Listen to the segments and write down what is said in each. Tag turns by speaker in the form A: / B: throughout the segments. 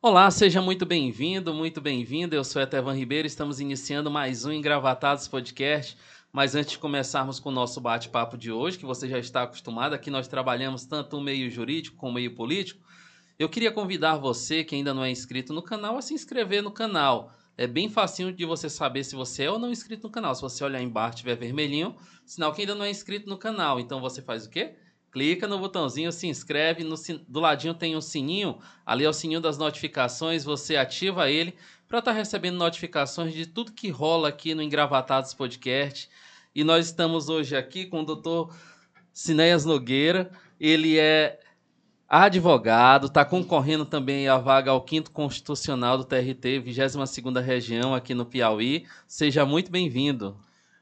A: Olá, seja muito bem-vindo, muito bem-vinda. Eu sou Etevan Ribeiro, estamos iniciando mais um Engravatados Podcast. Mas antes de começarmos com o nosso bate-papo de hoje, que você já está acostumado, aqui nós trabalhamos tanto o meio jurídico como o meio político, eu queria convidar você que ainda não é inscrito no canal a se inscrever no canal. É bem facinho de você saber se você é ou não inscrito no canal. Se você olhar embaixo tiver vermelhinho, sinal que ainda não é inscrito no canal. Então você faz o quê? Clica no botãozinho, se inscreve, no, do ladinho tem um sininho, ali é o sininho das notificações, você ativa ele para estar tá recebendo notificações de tudo que rola aqui no Engravatados Podcast. E nós estamos hoje aqui com o doutor Cinéas Nogueira, ele é advogado, está concorrendo também à vaga ao 5 Constitucional do TRT, 22ª Região aqui no Piauí. Seja muito bem-vindo.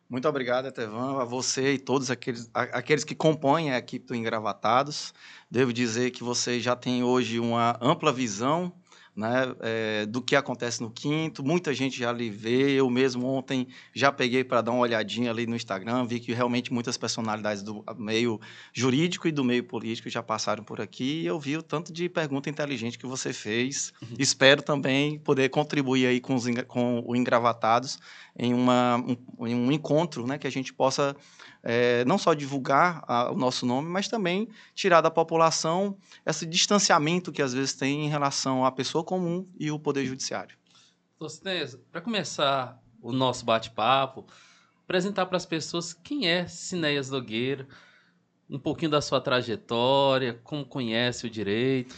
B: Muito obrigado, Etevan, a você e todos aqueles, aqueles que compõem a equipe do Engravatados. Devo dizer que você já tem hoje uma ampla visão né, é, do que acontece no quinto. Muita gente já lhe vê. Eu mesmo ontem já peguei para dar uma olhadinha ali no Instagram, vi que realmente muitas personalidades do meio jurídico e do meio político já passaram por aqui. E eu vi o tanto de pergunta inteligente que você fez. Uhum. Espero também poder contribuir aí com, os, com o Engravatados em, uma, um, em um encontro né, que a gente possa é, não só divulgar a, o nosso nome, mas também tirar da população esse distanciamento que às vezes tem em relação à pessoa comum e o Poder Judiciário.
A: Tostes, para começar o nosso bate-papo, apresentar para as pessoas quem é Cinéias Nogueira, um pouquinho da sua trajetória, como conhece o direito.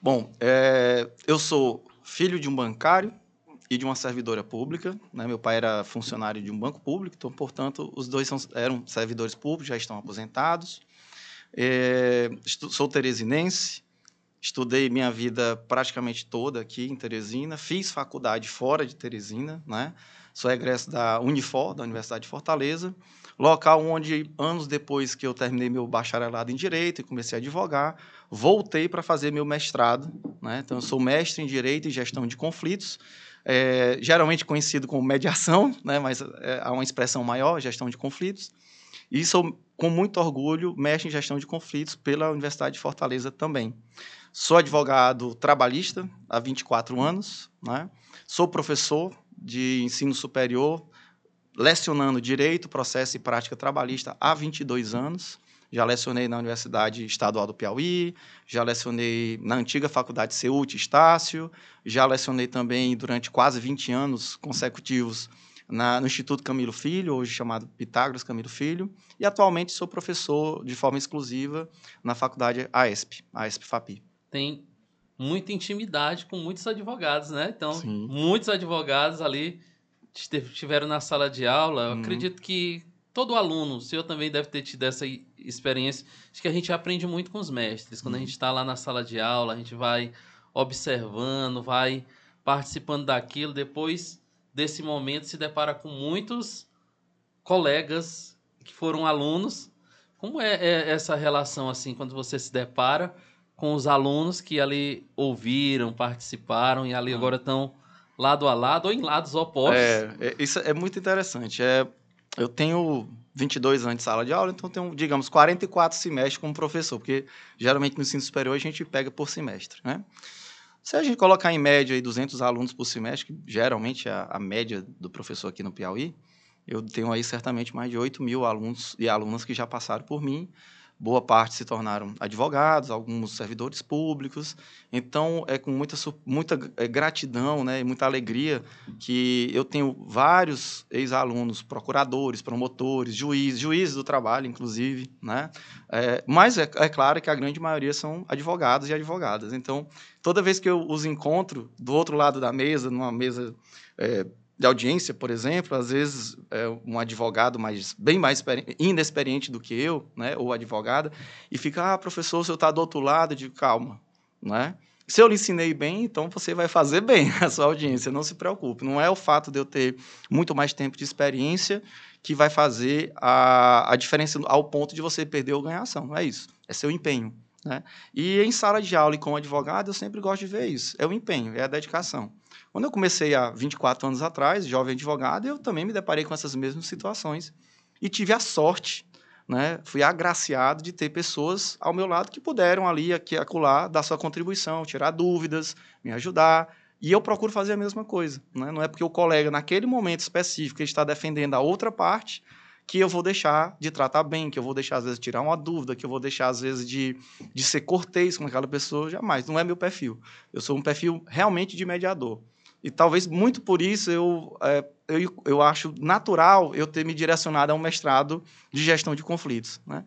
B: Bom, é, eu sou filho de um bancário, e de uma servidora pública. Né? Meu pai era funcionário de um banco público, então, portanto, os dois são, eram servidores públicos, já estão aposentados. É, sou teresinense, estudei minha vida praticamente toda aqui em Teresina, fiz faculdade fora de Teresina, né? sou egresso da Unifor, da Universidade de Fortaleza, local onde, anos depois que eu terminei meu bacharelado em Direito e comecei a advogar, voltei para fazer meu mestrado. Né? Então, eu sou mestre em Direito e Gestão de Conflitos, é, geralmente conhecido como mediação, né, mas é, há uma expressão maior, gestão de conflitos. E sou, com muito orgulho, mestre em gestão de conflitos pela Universidade de Fortaleza também. Sou advogado trabalhista há 24 anos, né? sou professor de ensino superior, lecionando direito, processo e prática trabalhista há 22 anos já lecionei na Universidade Estadual do Piauí, já lecionei na antiga Faculdade CEUT, Estácio, já lecionei também durante quase 20 anos consecutivos na, no Instituto Camilo Filho, hoje chamado Pitágoras Camilo Filho, e atualmente sou professor de forma exclusiva na faculdade AESP, AESP-FAPI.
A: Tem muita intimidade com muitos advogados, né? Então, Sim. muitos advogados ali estiveram na sala de aula. Eu uhum. acredito que todo aluno, o senhor também deve ter tido essa experiência. Acho que a gente aprende muito com os mestres. Quando a uhum. gente está lá na sala de aula, a gente vai observando, vai participando daquilo. Depois desse momento, se depara com muitos colegas que foram alunos. Como é, é essa relação assim quando você se depara com os alunos que ali ouviram, participaram e ali uhum. agora estão lado a lado ou em lados opostos?
B: É, é, isso é muito interessante. É, eu tenho 22 anos de sala de aula, então tenho, digamos, 44 semestres como professor, porque geralmente no ensino superior a gente pega por semestre, né? Se a gente colocar em média aí 200 alunos por semestre, que geralmente é a, média do professor aqui no Piauí, eu tenho aí certamente mais de 8 mil alunos e alunas que já passaram por mim, boa parte se tornaram advogados, alguns servidores públicos. Então, é com muita, muita é, gratidão né, e muita alegria que eu tenho vários ex-alunos, procuradores, promotores, juízes, juízes do trabalho, inclusive. Né? É, mas é, é claro que a grande maioria são advogados e advogadas. Então, toda vez que eu os encontro do outro lado da mesa, numa mesa é, de audiência, por exemplo, às vezes é um advogado mais, bem mais inexperiente do que eu, né, ou advogada, e fica, ah, professor, senhor está do outro lado, de calma, né? Se eu lhe ensinei bem, então você vai fazer bem a sua audiência, não se preocupe. Não é o fato de eu ter muito mais tempo de experiência que vai fazer a, a diferença ao ponto de você perder ou ganhar ação, não é isso. É seu empenho. Né? E em sala de aula e como advogado, eu sempre gosto de ver isso. É o empenho, é a dedicação. Quando eu comecei há 24 anos atrás, jovem advogado, eu também me deparei com essas mesmas situações e tive a sorte né, fui agraciado de ter pessoas ao meu lado que puderam ali, aqui, acolá, dar sua contribuição, tirar dúvidas, me ajudar. E eu procuro fazer a mesma coisa. Né? Não é porque o colega, naquele momento específico, está defendendo a outra parte, que eu vou deixar de tratar bem, que eu vou deixar, às vezes, tirar uma dúvida, que eu vou deixar, às vezes, de, de ser cortês com aquela pessoa. Jamais. Não é meu perfil. Eu sou um perfil realmente de mediador. E talvez muito por isso eu, é, eu, eu acho natural eu ter me direcionado a um mestrado de gestão de conflitos. Né?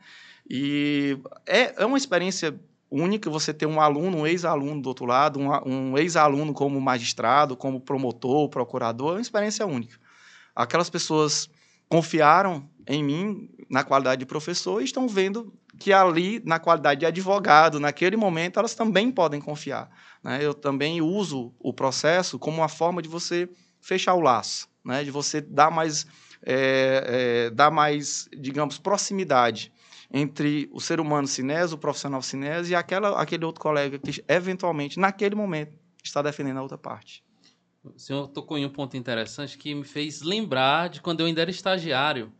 B: E é, é uma experiência única você ter um aluno, um ex-aluno do outro lado, um, um ex-aluno como magistrado, como promotor, procurador, é uma experiência única. Aquelas pessoas confiaram em mim na qualidade de professor e estão vendo que ali, na qualidade de advogado, naquele momento, elas também podem confiar. Né? Eu também uso o processo como uma forma de você fechar o laço, né? de você dar mais, é, é, dar mais, digamos, proximidade entre o ser humano cinese, o profissional cinese e aquela, aquele outro colega que, eventualmente, naquele momento, está defendendo a outra parte.
A: O senhor tocou em um ponto interessante que me fez lembrar de quando eu ainda era estagiário.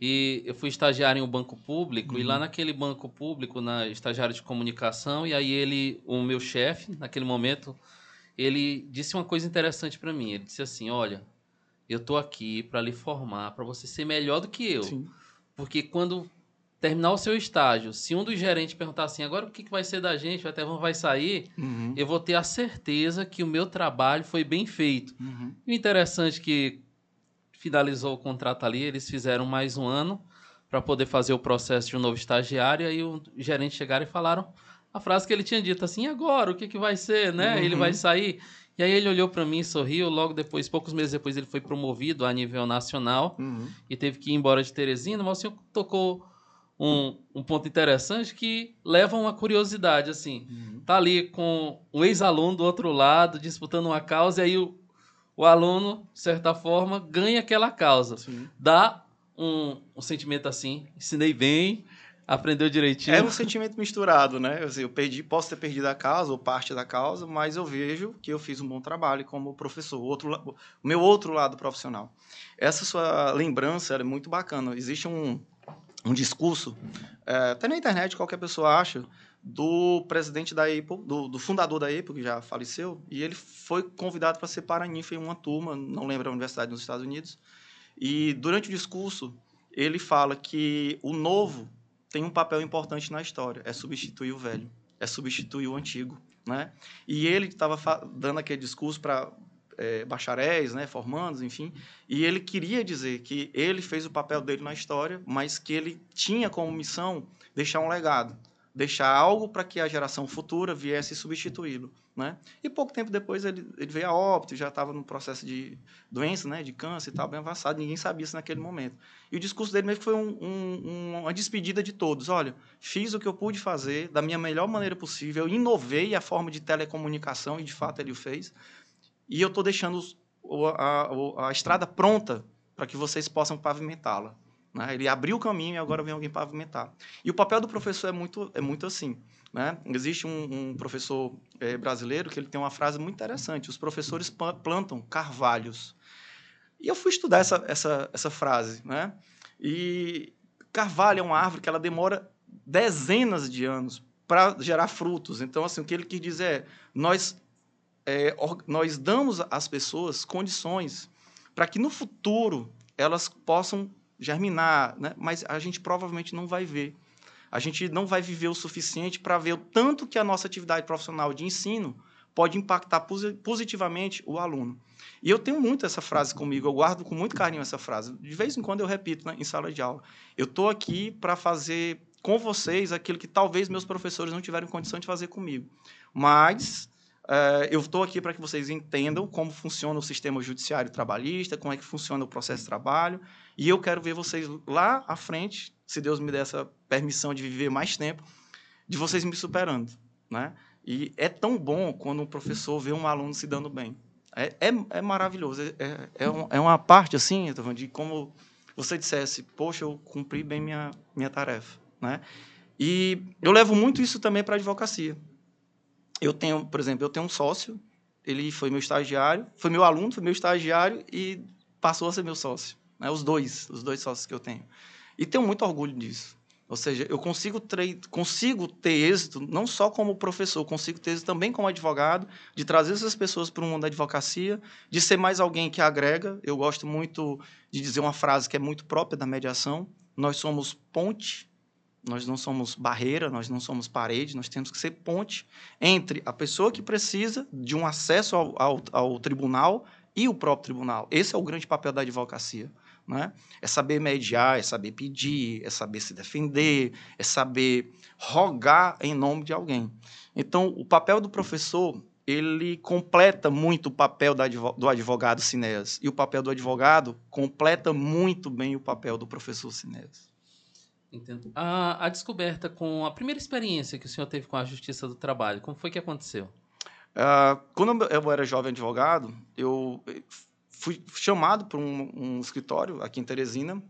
A: E eu fui estagiário em um banco público, uhum. e lá uhum. naquele banco público, na estagiário de comunicação, e aí ele, o meu chefe, naquele momento, ele disse uma coisa interessante para mim. Ele disse assim: Olha, eu tô aqui para lhe formar, para você ser melhor do que eu. Sim. Porque quando terminar o seu estágio, se um dos gerentes perguntar assim, agora o que, que vai ser da gente, o Etevão vai sair, uhum. eu vou ter a certeza que o meu trabalho foi bem feito. Uhum. E o interessante é que finalizou o contrato ali, eles fizeram mais um ano para poder fazer o processo de um novo estagiário, e aí o gerente chegaram e falaram a frase que ele tinha dito assim, agora, o que, que vai ser, né? Uhum. Ele vai sair. E aí ele olhou para mim, sorriu, logo depois, poucos meses depois, ele foi promovido a nível nacional uhum. e teve que ir embora de Teresina, mas o senhor tocou um, um ponto interessante que leva uma curiosidade, assim. Uhum. Tá ali com um ex-aluno do outro lado, disputando uma causa, e aí o, o aluno, de certa forma, ganha aquela causa. Sim. Dá um, um sentimento assim, ensinei bem, aprendeu direitinho.
B: É um sentimento misturado, né? eu perdi, posso ter perdido a causa ou parte da causa, mas eu vejo que eu fiz um bom trabalho como professor, o, outro, o meu outro lado profissional. Essa sua lembrança é muito bacana. Existe um, um discurso, é, até na internet qualquer pessoa acha, do presidente da Apple, do, do, fundador da Apple, que já faleceu, e ele foi convidado para ser paraninfa em uma turma, não lembro a universidade nos Estados Unidos, e durante o discurso ele fala que o novo tem um papel importante na história, é substituir o velho, é substituir o antigo, né? E ele estava dando aquele discurso para é, bacharéis, né, formandos, enfim, e ele queria dizer que ele fez o papel dele na história, mas que ele tinha como missão deixar um legado, deixar algo para que a geração futura viesse substituí-lo. Né? E pouco tempo depois ele, ele veio a óbito, já estava no processo de doença, né, de câncer e tal, bem avançado, ninguém sabia isso naquele momento. E o discurso dele mesmo foi um, um, uma despedida de todos. Olha, fiz o que eu pude fazer da minha melhor maneira possível, inovei a forma de telecomunicação, e de fato ele o fez, e eu estou deixando a, a, a, estrada pronta para que vocês possam pavimentá-la. Né? Ele abriu o caminho e agora vem alguém pavimentar. E o papel do professor é muito, é muito assim. Né? Existe um, um professor é, brasileiro que ele tem uma frase muito interessante: os professores plantam carvalhos. E eu fui estudar essa, essa, essa frase. Né? E carvalho é uma árvore que ela demora dezenas de anos para gerar frutos. Então, assim, o que ele quis dizer é: nós é, nós damos às pessoas condições para que no futuro elas possam germinar, né? mas a gente provavelmente não vai ver. A gente não vai viver o suficiente para ver o tanto que a nossa atividade profissional de ensino pode impactar positivamente o aluno. E eu tenho muito essa frase comigo, eu guardo com muito carinho essa frase. De vez em quando eu repito né, em sala de aula. Eu estou aqui para fazer com vocês aquilo que talvez meus professores não tiveram condição de fazer comigo. Mas Uh, eu estou aqui para que vocês entendam como funciona o sistema judiciário trabalhista, como é que funciona o processo de trabalho, e eu quero ver vocês lá à frente, se Deus me der essa permissão de viver mais tempo, de vocês me superando, né? E é tão bom quando um professor vê um aluno se dando bem. É, é, é maravilhoso. É, é, é, é uma parte, assim, de como você dissesse, poxa, eu cumpri bem minha, minha tarefa, né? E eu levo muito isso também para a advocacia. Eu tenho, por exemplo, eu tenho um sócio, ele foi meu estagiário, foi meu aluno, foi meu estagiário e passou a ser meu sócio. Né? Os dois, os dois sócios que eu tenho. E tenho muito orgulho disso. Ou seja, eu consigo, consigo ter êxito não só como professor, consigo ter êxito também como advogado, de trazer essas pessoas para o mundo da advocacia, de ser mais alguém que agrega. Eu gosto muito de dizer uma frase que é muito própria da mediação: nós somos ponte, nós não somos barreira, nós não somos parede, nós temos que ser ponte entre a pessoa que precisa de um acesso ao, ao, ao tribunal e o próprio tribunal. Esse é o grande papel da advocacia. Né? É saber mediar, é saber pedir, é saber se defender, é saber rogar em nome de alguém. Então, o papel do professor ele completa muito o papel do advogado Cineas. E o papel do advogado completa muito bem o papel do professor Cineas.
A: Entendo. A, a descoberta com a primeira experiência que o senhor teve com a Justiça do Trabalho, como foi que aconteceu?
B: Uh, quando eu era jovem advogado, eu fui chamado para um, um, escritório aqui em Teresina.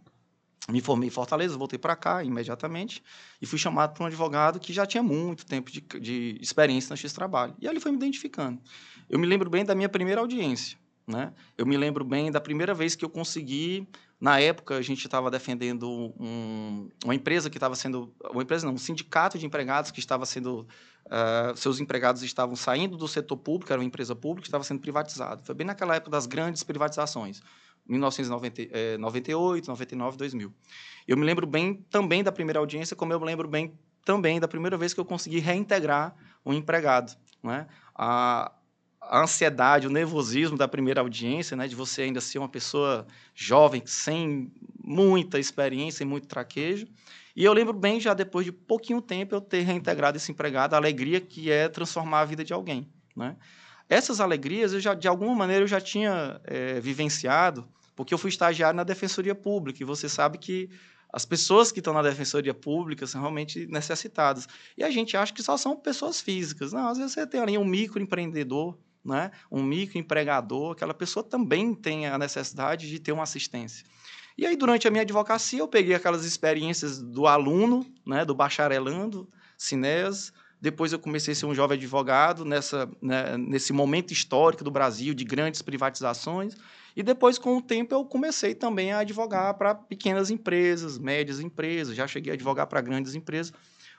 B: Me formei em Fortaleza, voltei para cá imediatamente e fui chamado para um advogado que já tinha muito tempo de, de experiência X-Trabalho. E ele foi me identificando. Eu me lembro bem da minha primeira audiência. Né? Eu me lembro bem da primeira vez que eu consegui. Na época, a gente estava defendendo um, uma empresa que estava sendo. Uma empresa não, um sindicato de empregados que estava sendo. Uh, seus empregados estavam saindo do setor público, era uma empresa pública, estava sendo privatizado. Foi bem naquela época das grandes privatizações, 1998, 99, 2000. Eu me lembro bem também da primeira audiência, como eu me lembro bem também da primeira vez que eu consegui reintegrar um empregado. Né? A, a ansiedade, o nervosismo da primeira audiência, né, de você ainda ser uma pessoa jovem, sem muita experiência e muito traquejo. E eu lembro bem, já depois de pouquinho tempo, eu ter reintegrado esse empregado, a alegria que é transformar a vida de alguém. Né? Essas alegrias, eu já, de alguma maneira, eu já tinha é, vivenciado, porque eu fui estagiário na Defensoria Pública, e você sabe que as pessoas que estão na defensoria pública são realmente necessitadas. E a gente acha que só são pessoas físicas. Não, às vezes você tem ali um microempreendedor, né? um microempregador, aquela pessoa também tem a necessidade de ter uma assistência. E aí, durante a minha advocacia, eu peguei aquelas experiências do aluno, né, do bacharelando, Cinés, depois eu comecei a ser um jovem advogado nessa, né, nesse momento histórico do Brasil de grandes privatizações. E depois, com o tempo, eu comecei também a advogar para pequenas empresas, médias empresas. Já cheguei a advogar para grandes empresas.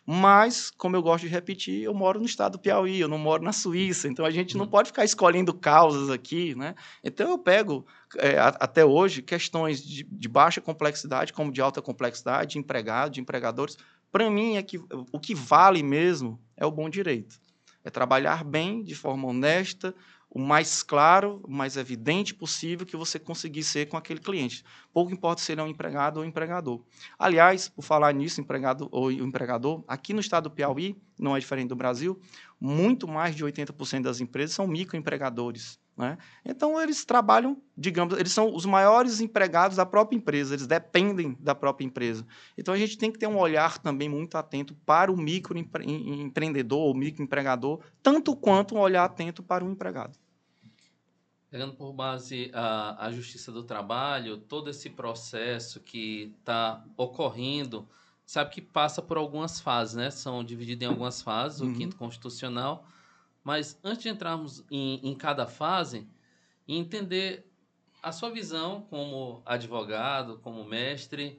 B: Mas, como eu gosto de repetir, eu moro no estado do Piauí, eu não moro na Suíça, então a gente não uhum. pode ficar escolhendo causas aqui, né? Então eu pego, é, até hoje, questões de, de, baixa complexidade, como de alta complexidade, de empregado, de empregadores. Para mim, é que, o que vale mesmo é o bom direito. É trabalhar bem, de forma honesta, o mais claro, o mais evidente possível que você conseguir ser com aquele cliente. Pouco importa se ele é um empregado ou empregador. Aliás, por falar nisso, empregado ou empregador, aqui no estado do Piauí, não é diferente do Brasil, muito mais de 80% das empresas são microempregadores. Né? Então, eles trabalham, digamos, eles são os maiores empregados da própria empresa, eles dependem da própria empresa. Então, a gente tem que ter um olhar também muito atento para o microempreendedor ou microempregador, tanto quanto um olhar atento para o empregado.
A: Pegando por base a, a Justiça do Trabalho, todo esse processo que está ocorrendo, sabe que passa por algumas fases, né? São divididos em algumas fases, uhum. o quinto constitucional. Mas antes de entrarmos em, em cada fase, entender a sua visão como advogado, como mestre,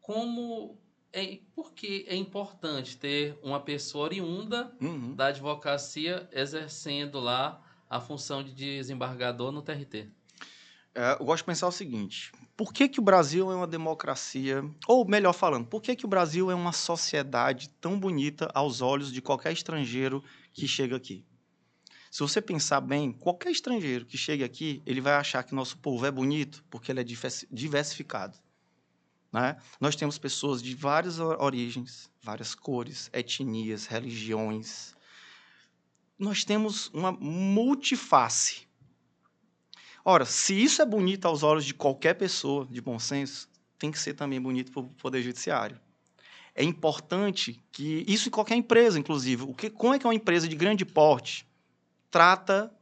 A: como é, por que é importante ter uma pessoa oriunda uhum. da advocacia exercendo lá a função de desembargador no TRT?
B: É, eu gosto de pensar o seguinte: por que, que o Brasil é uma democracia, ou melhor falando, por que, que o Brasil é uma sociedade tão bonita aos olhos de qualquer estrangeiro que chega aqui? Se você pensar bem, qualquer estrangeiro que chegue aqui, ele vai achar que nosso povo é bonito porque ele é diversificado. Né? Nós temos pessoas de várias origens, várias cores, etnias, religiões, nós temos uma multiface. Ora, se isso é bonito aos olhos de qualquer pessoa de bom senso, tem que ser também bonito para o Poder Judiciário. É importante que, isso em qualquer empresa, inclusive, o que, como é que uma empresa de grande porte trata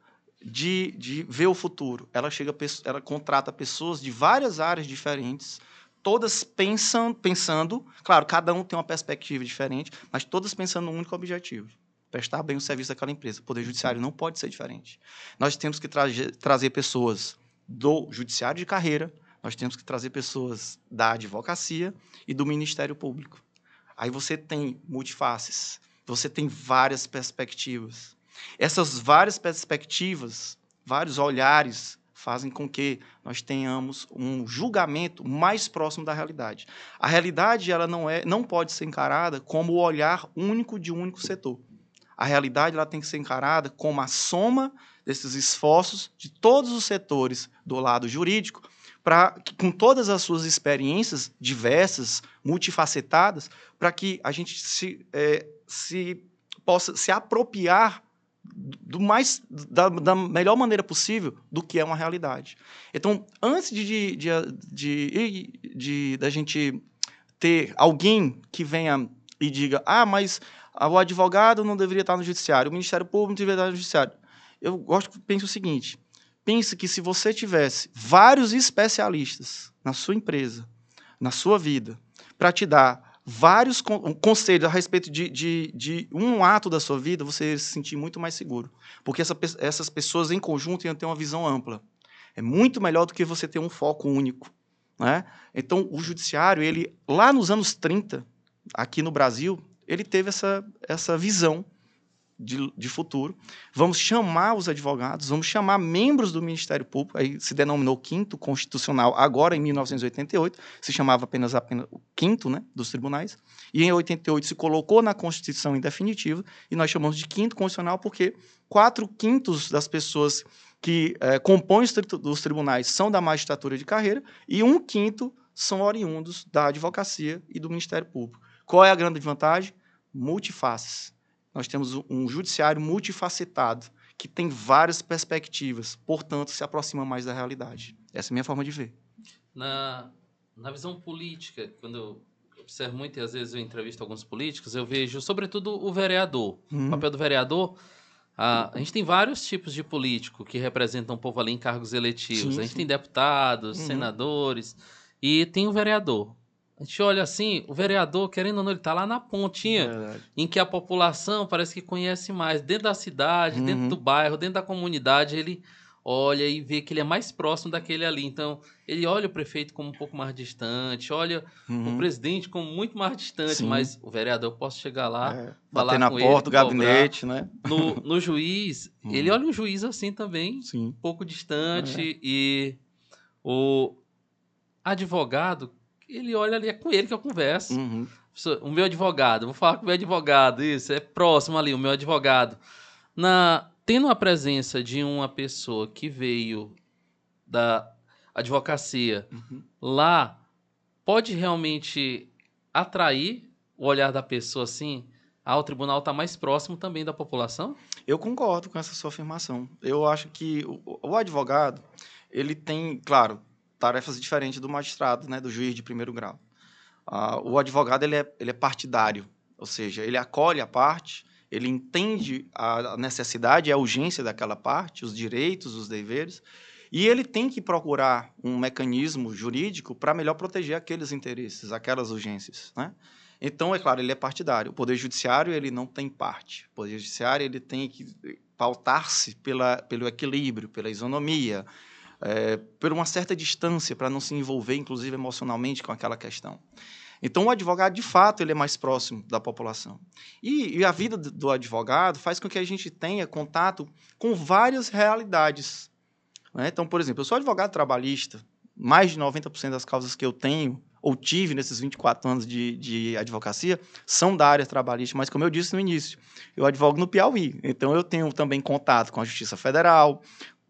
B: de, de ver o futuro? Ela, chega, ela contrata pessoas de várias áreas diferentes, todas pensam, pensando, claro, cada um tem uma perspectiva diferente, mas todas pensando num único objetivo prestar bem o serviço daquela empresa. O Poder Judiciário não pode ser diferente. Nós temos que tra trazer pessoas do Judiciário de carreira, nós temos que trazer pessoas da advocacia e do Ministério Público. Aí você tem multifaces, você tem várias perspectivas. Essas várias perspectivas, vários olhares, fazem com que nós tenhamos um julgamento mais próximo da realidade. A realidade ela não é, não pode ser encarada como o olhar único de um único setor. A realidade ela tem que ser encarada como a soma desses esforços de todos os setores do lado jurídico, para com todas as suas experiências diversas, multifacetadas, para que a gente se, é, se possa se apropriar do mais da, da, melhor maneira possível do que é uma realidade. Então, antes de, de, de, de, da gente ter alguém que venha e diga, ah, mas o advogado não deveria estar no judiciário, o Ministério Público não deveria estar no judiciário. Eu gosto, penso o seguinte: pense que se você tivesse vários especialistas na sua empresa, na sua vida, para te dar vários conselhos a respeito de, de, de, um ato da sua vida, você ia se sentir muito mais seguro. Porque essa, essas pessoas em conjunto iam ter uma visão ampla. É muito melhor do que você ter um foco único. Né? Então, o judiciário, ele lá nos anos 30, aqui no Brasil, ele teve essa, essa visão de, de, futuro. Vamos chamar os advogados, vamos chamar membros do Ministério Público, aí se denominou quinto constitucional, agora em 1988, se chamava apenas, apenas o quinto né, dos tribunais, e em 88 se colocou na Constituição em definitivo, e nós chamamos de quinto constitucional porque quatro quintos das pessoas que é, compõem os tribunais são da magistratura de carreira, e um quinto são oriundos da advocacia e do Ministério Público. Qual é a grande vantagem? Multifaces nós temos um judiciário multifacetado, que tem várias perspectivas, portanto, se aproxima mais da realidade. Essa é a minha forma de ver.
A: Na, na visão política, quando eu observo muito, e às vezes eu entrevisto alguns políticos, eu vejo, sobretudo, o vereador. Uhum. O papel do vereador. A, a gente tem vários tipos de político que representam o povo ali em cargos eletivos. Sim, a gente sim. tem deputados, uhum. senadores, e tem o vereador. A gente olha assim, o vereador, querendo ou não, ele está lá na pontinha, Verdade. em que a população parece que conhece mais. Dentro da cidade, uhum. dentro do bairro, dentro da comunidade, ele olha e vê que ele é mais próximo daquele ali. Então, ele olha o prefeito como um pouco mais distante, olha uhum. o presidente como muito mais distante, Sim. mas o vereador, eu posso chegar lá, é,
B: falar na com porta do gabinete, né?
A: No, no juiz, uhum. ele olha o juiz assim também, Sim. um pouco distante, é. e o advogado ele olha ali, é com ele que eu converso. Uhum. O meu advogado, vou falar com o meu advogado, isso, é próximo ali, o meu advogado. Na, tendo a presença de uma pessoa que veio da advocacia uhum. lá, pode realmente atrair o olhar da pessoa assim? Ah, o tribunal está mais próximo também da população?
B: Eu concordo com essa sua afirmação. Eu acho que o, o advogado, ele tem, claro, tarefas diferentes do magistrado, né, do juiz de primeiro grau. Ah, o advogado ele é, ele é partidário, ou seja, ele acolhe a parte, ele entende a necessidade a urgência daquela parte, os direitos, os deveres, e ele tem que procurar um mecanismo jurídico para melhor proteger aqueles interesses, aquelas urgências, né? Então, é claro, ele é partidário. O Poder Judiciário, ele não tem parte. O Poder Judiciário, ele tem que pautar-se pelo equilíbrio, pela isonomia, é, por uma certa distância, para não se envolver, inclusive, emocionalmente com aquela questão. Então, o advogado, de fato, ele é mais próximo da população. E, e, a vida do advogado faz com que a gente tenha contato com várias realidades. Né? Então, por exemplo, eu sou advogado trabalhista, mais de 90% das causas que eu tenho ou tive nesses 24 anos de, de advocacia são da área trabalhista, mas como eu disse no início, eu advogo no Piauí, então eu tenho também contato com a Justiça Federal,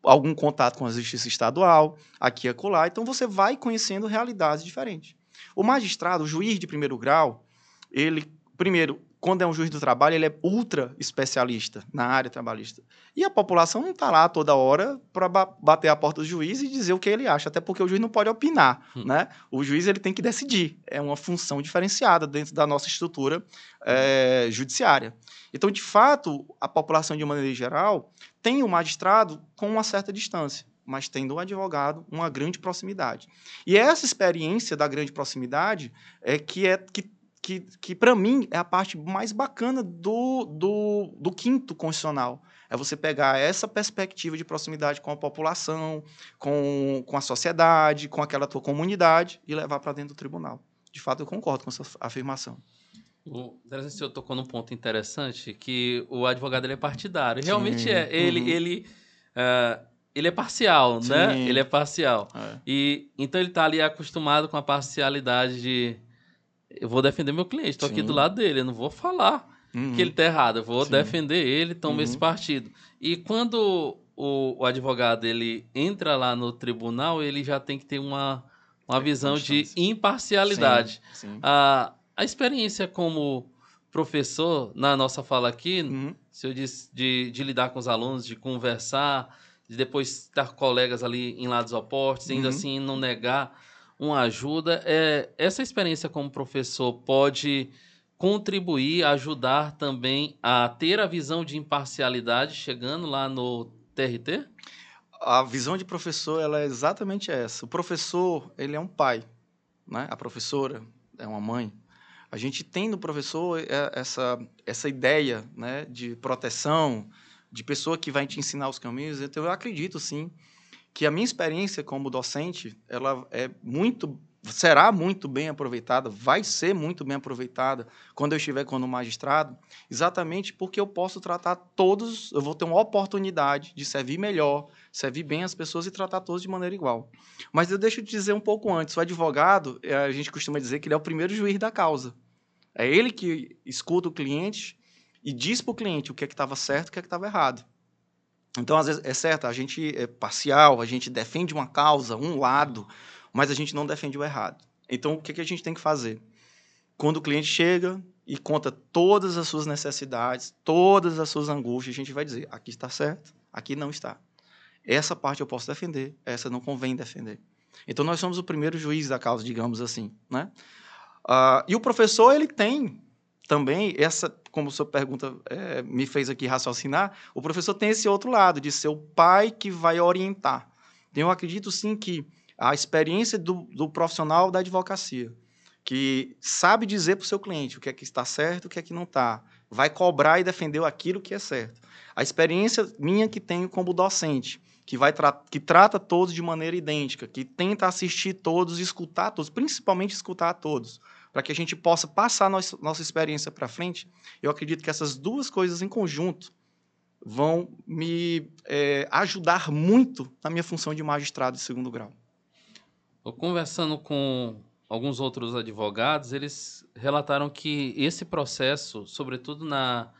B: algum contato com a justiça estadual, aqui e acolá. Então, você vai conhecendo realidades diferentes. O magistrado, o juiz de primeiro grau, ele, primeiro, quando é um juiz do trabalho, ele é ultra especialista na área trabalhista. E a população não está lá toda hora para bater a porta do juiz e dizer o que ele acha, até porque o juiz não pode opinar, hum. né? O juiz ele tem que decidir. É uma função diferenciada dentro da nossa estrutura é, judiciária. Então, de fato, a população, de maneira geral, tem o magistrado com uma certa distância, mas tendo o advogado uma grande proximidade. E essa experiência da grande proximidade é que é que que, que para mim é a parte mais bacana do, do, do quinto constitucional. É você pegar essa perspectiva de proximidade com a população, com, com a sociedade, com aquela tua comunidade e levar para dentro do tribunal. De fato, eu concordo com essa afirmação.
A: O senhor tocou num ponto interessante que o advogado ele é partidário. Realmente Sim. é. Ele, uhum. ele, uh, ele é parcial, né? Sim. né? Ele é parcial. É. E então ele está ali acostumado com a parcialidade de eu vou defender meu cliente, estou aqui do lado dele, eu não vou falar uhum. que ele está errado, eu vou Sim. defender ele, tomo uhum. esse partido. E quando o, o, advogado ele entra lá no tribunal, ele já tem que ter uma, uma visão de imparcialidade. Sim. Sim. A, a experiência como professor, na nossa fala aqui, uhum. se eu disse de, de lidar com os alunos, de conversar, de depois estar colegas ali em lados opostos, ainda uhum. assim não negar uma ajuda, é, essa experiência como professor pode contribuir, ajudar também a ter a visão de imparcialidade chegando lá no TRT?
B: A visão de professor ela é exatamente essa. O professor ele é um pai, né? A professora é uma mãe. A gente tem no professor é, essa, essa ideia né, de proteção, de pessoa que vai te ensinar os caminhos. Então, eu acredito, sim, que a minha experiência como docente ela é muito será muito bem aproveitada, vai ser muito bem aproveitada quando eu estiver como magistrado, exatamente porque eu posso tratar todos, eu vou ter uma oportunidade de servir melhor, servir bem as pessoas e tratar todos de maneira igual. Mas eu deixo de dizer um pouco antes, o advogado, é, a gente costuma dizer que ele é o primeiro juiz da causa. É ele que escuta o cliente e diz para o cliente o que é que estava certo e o que é que estava errado. Então, às vezes, é certo, a gente é parcial, a gente defende uma causa, um lado, mas a gente não defende o errado. Então, o que, que a gente tem que fazer? Quando o cliente chega e conta todas as suas necessidades, todas as suas angústias, a gente vai dizer: aqui está certo, aqui não está. Essa parte eu posso defender, essa não convém defender. Então, nós somos o primeiro juiz da causa, digamos assim. Né? Uh, e o professor, ele tem também essa, como sua pergunta é, me fez aqui raciocinar, o professor tem esse outro lado, de ser o pai que vai orientar. Eu acredito sim que a experiência do, do profissional da advocacia, que sabe dizer para o seu cliente o que é que está certo, o que é que não está, vai cobrar e defender aquilo que é certo. A experiência minha que tenho como docente, que, vai tra que trata todos de maneira idêntica, que tenta assistir todos, escutar todos, principalmente escutar todos, para que a gente possa passar nossa, nossa experiência para frente, eu acredito que essas duas coisas em conjunto vão me é, ajudar muito na minha função de magistrado de segundo grau.
A: Eu conversando com alguns outros advogados, eles relataram que esse processo, sobretudo na,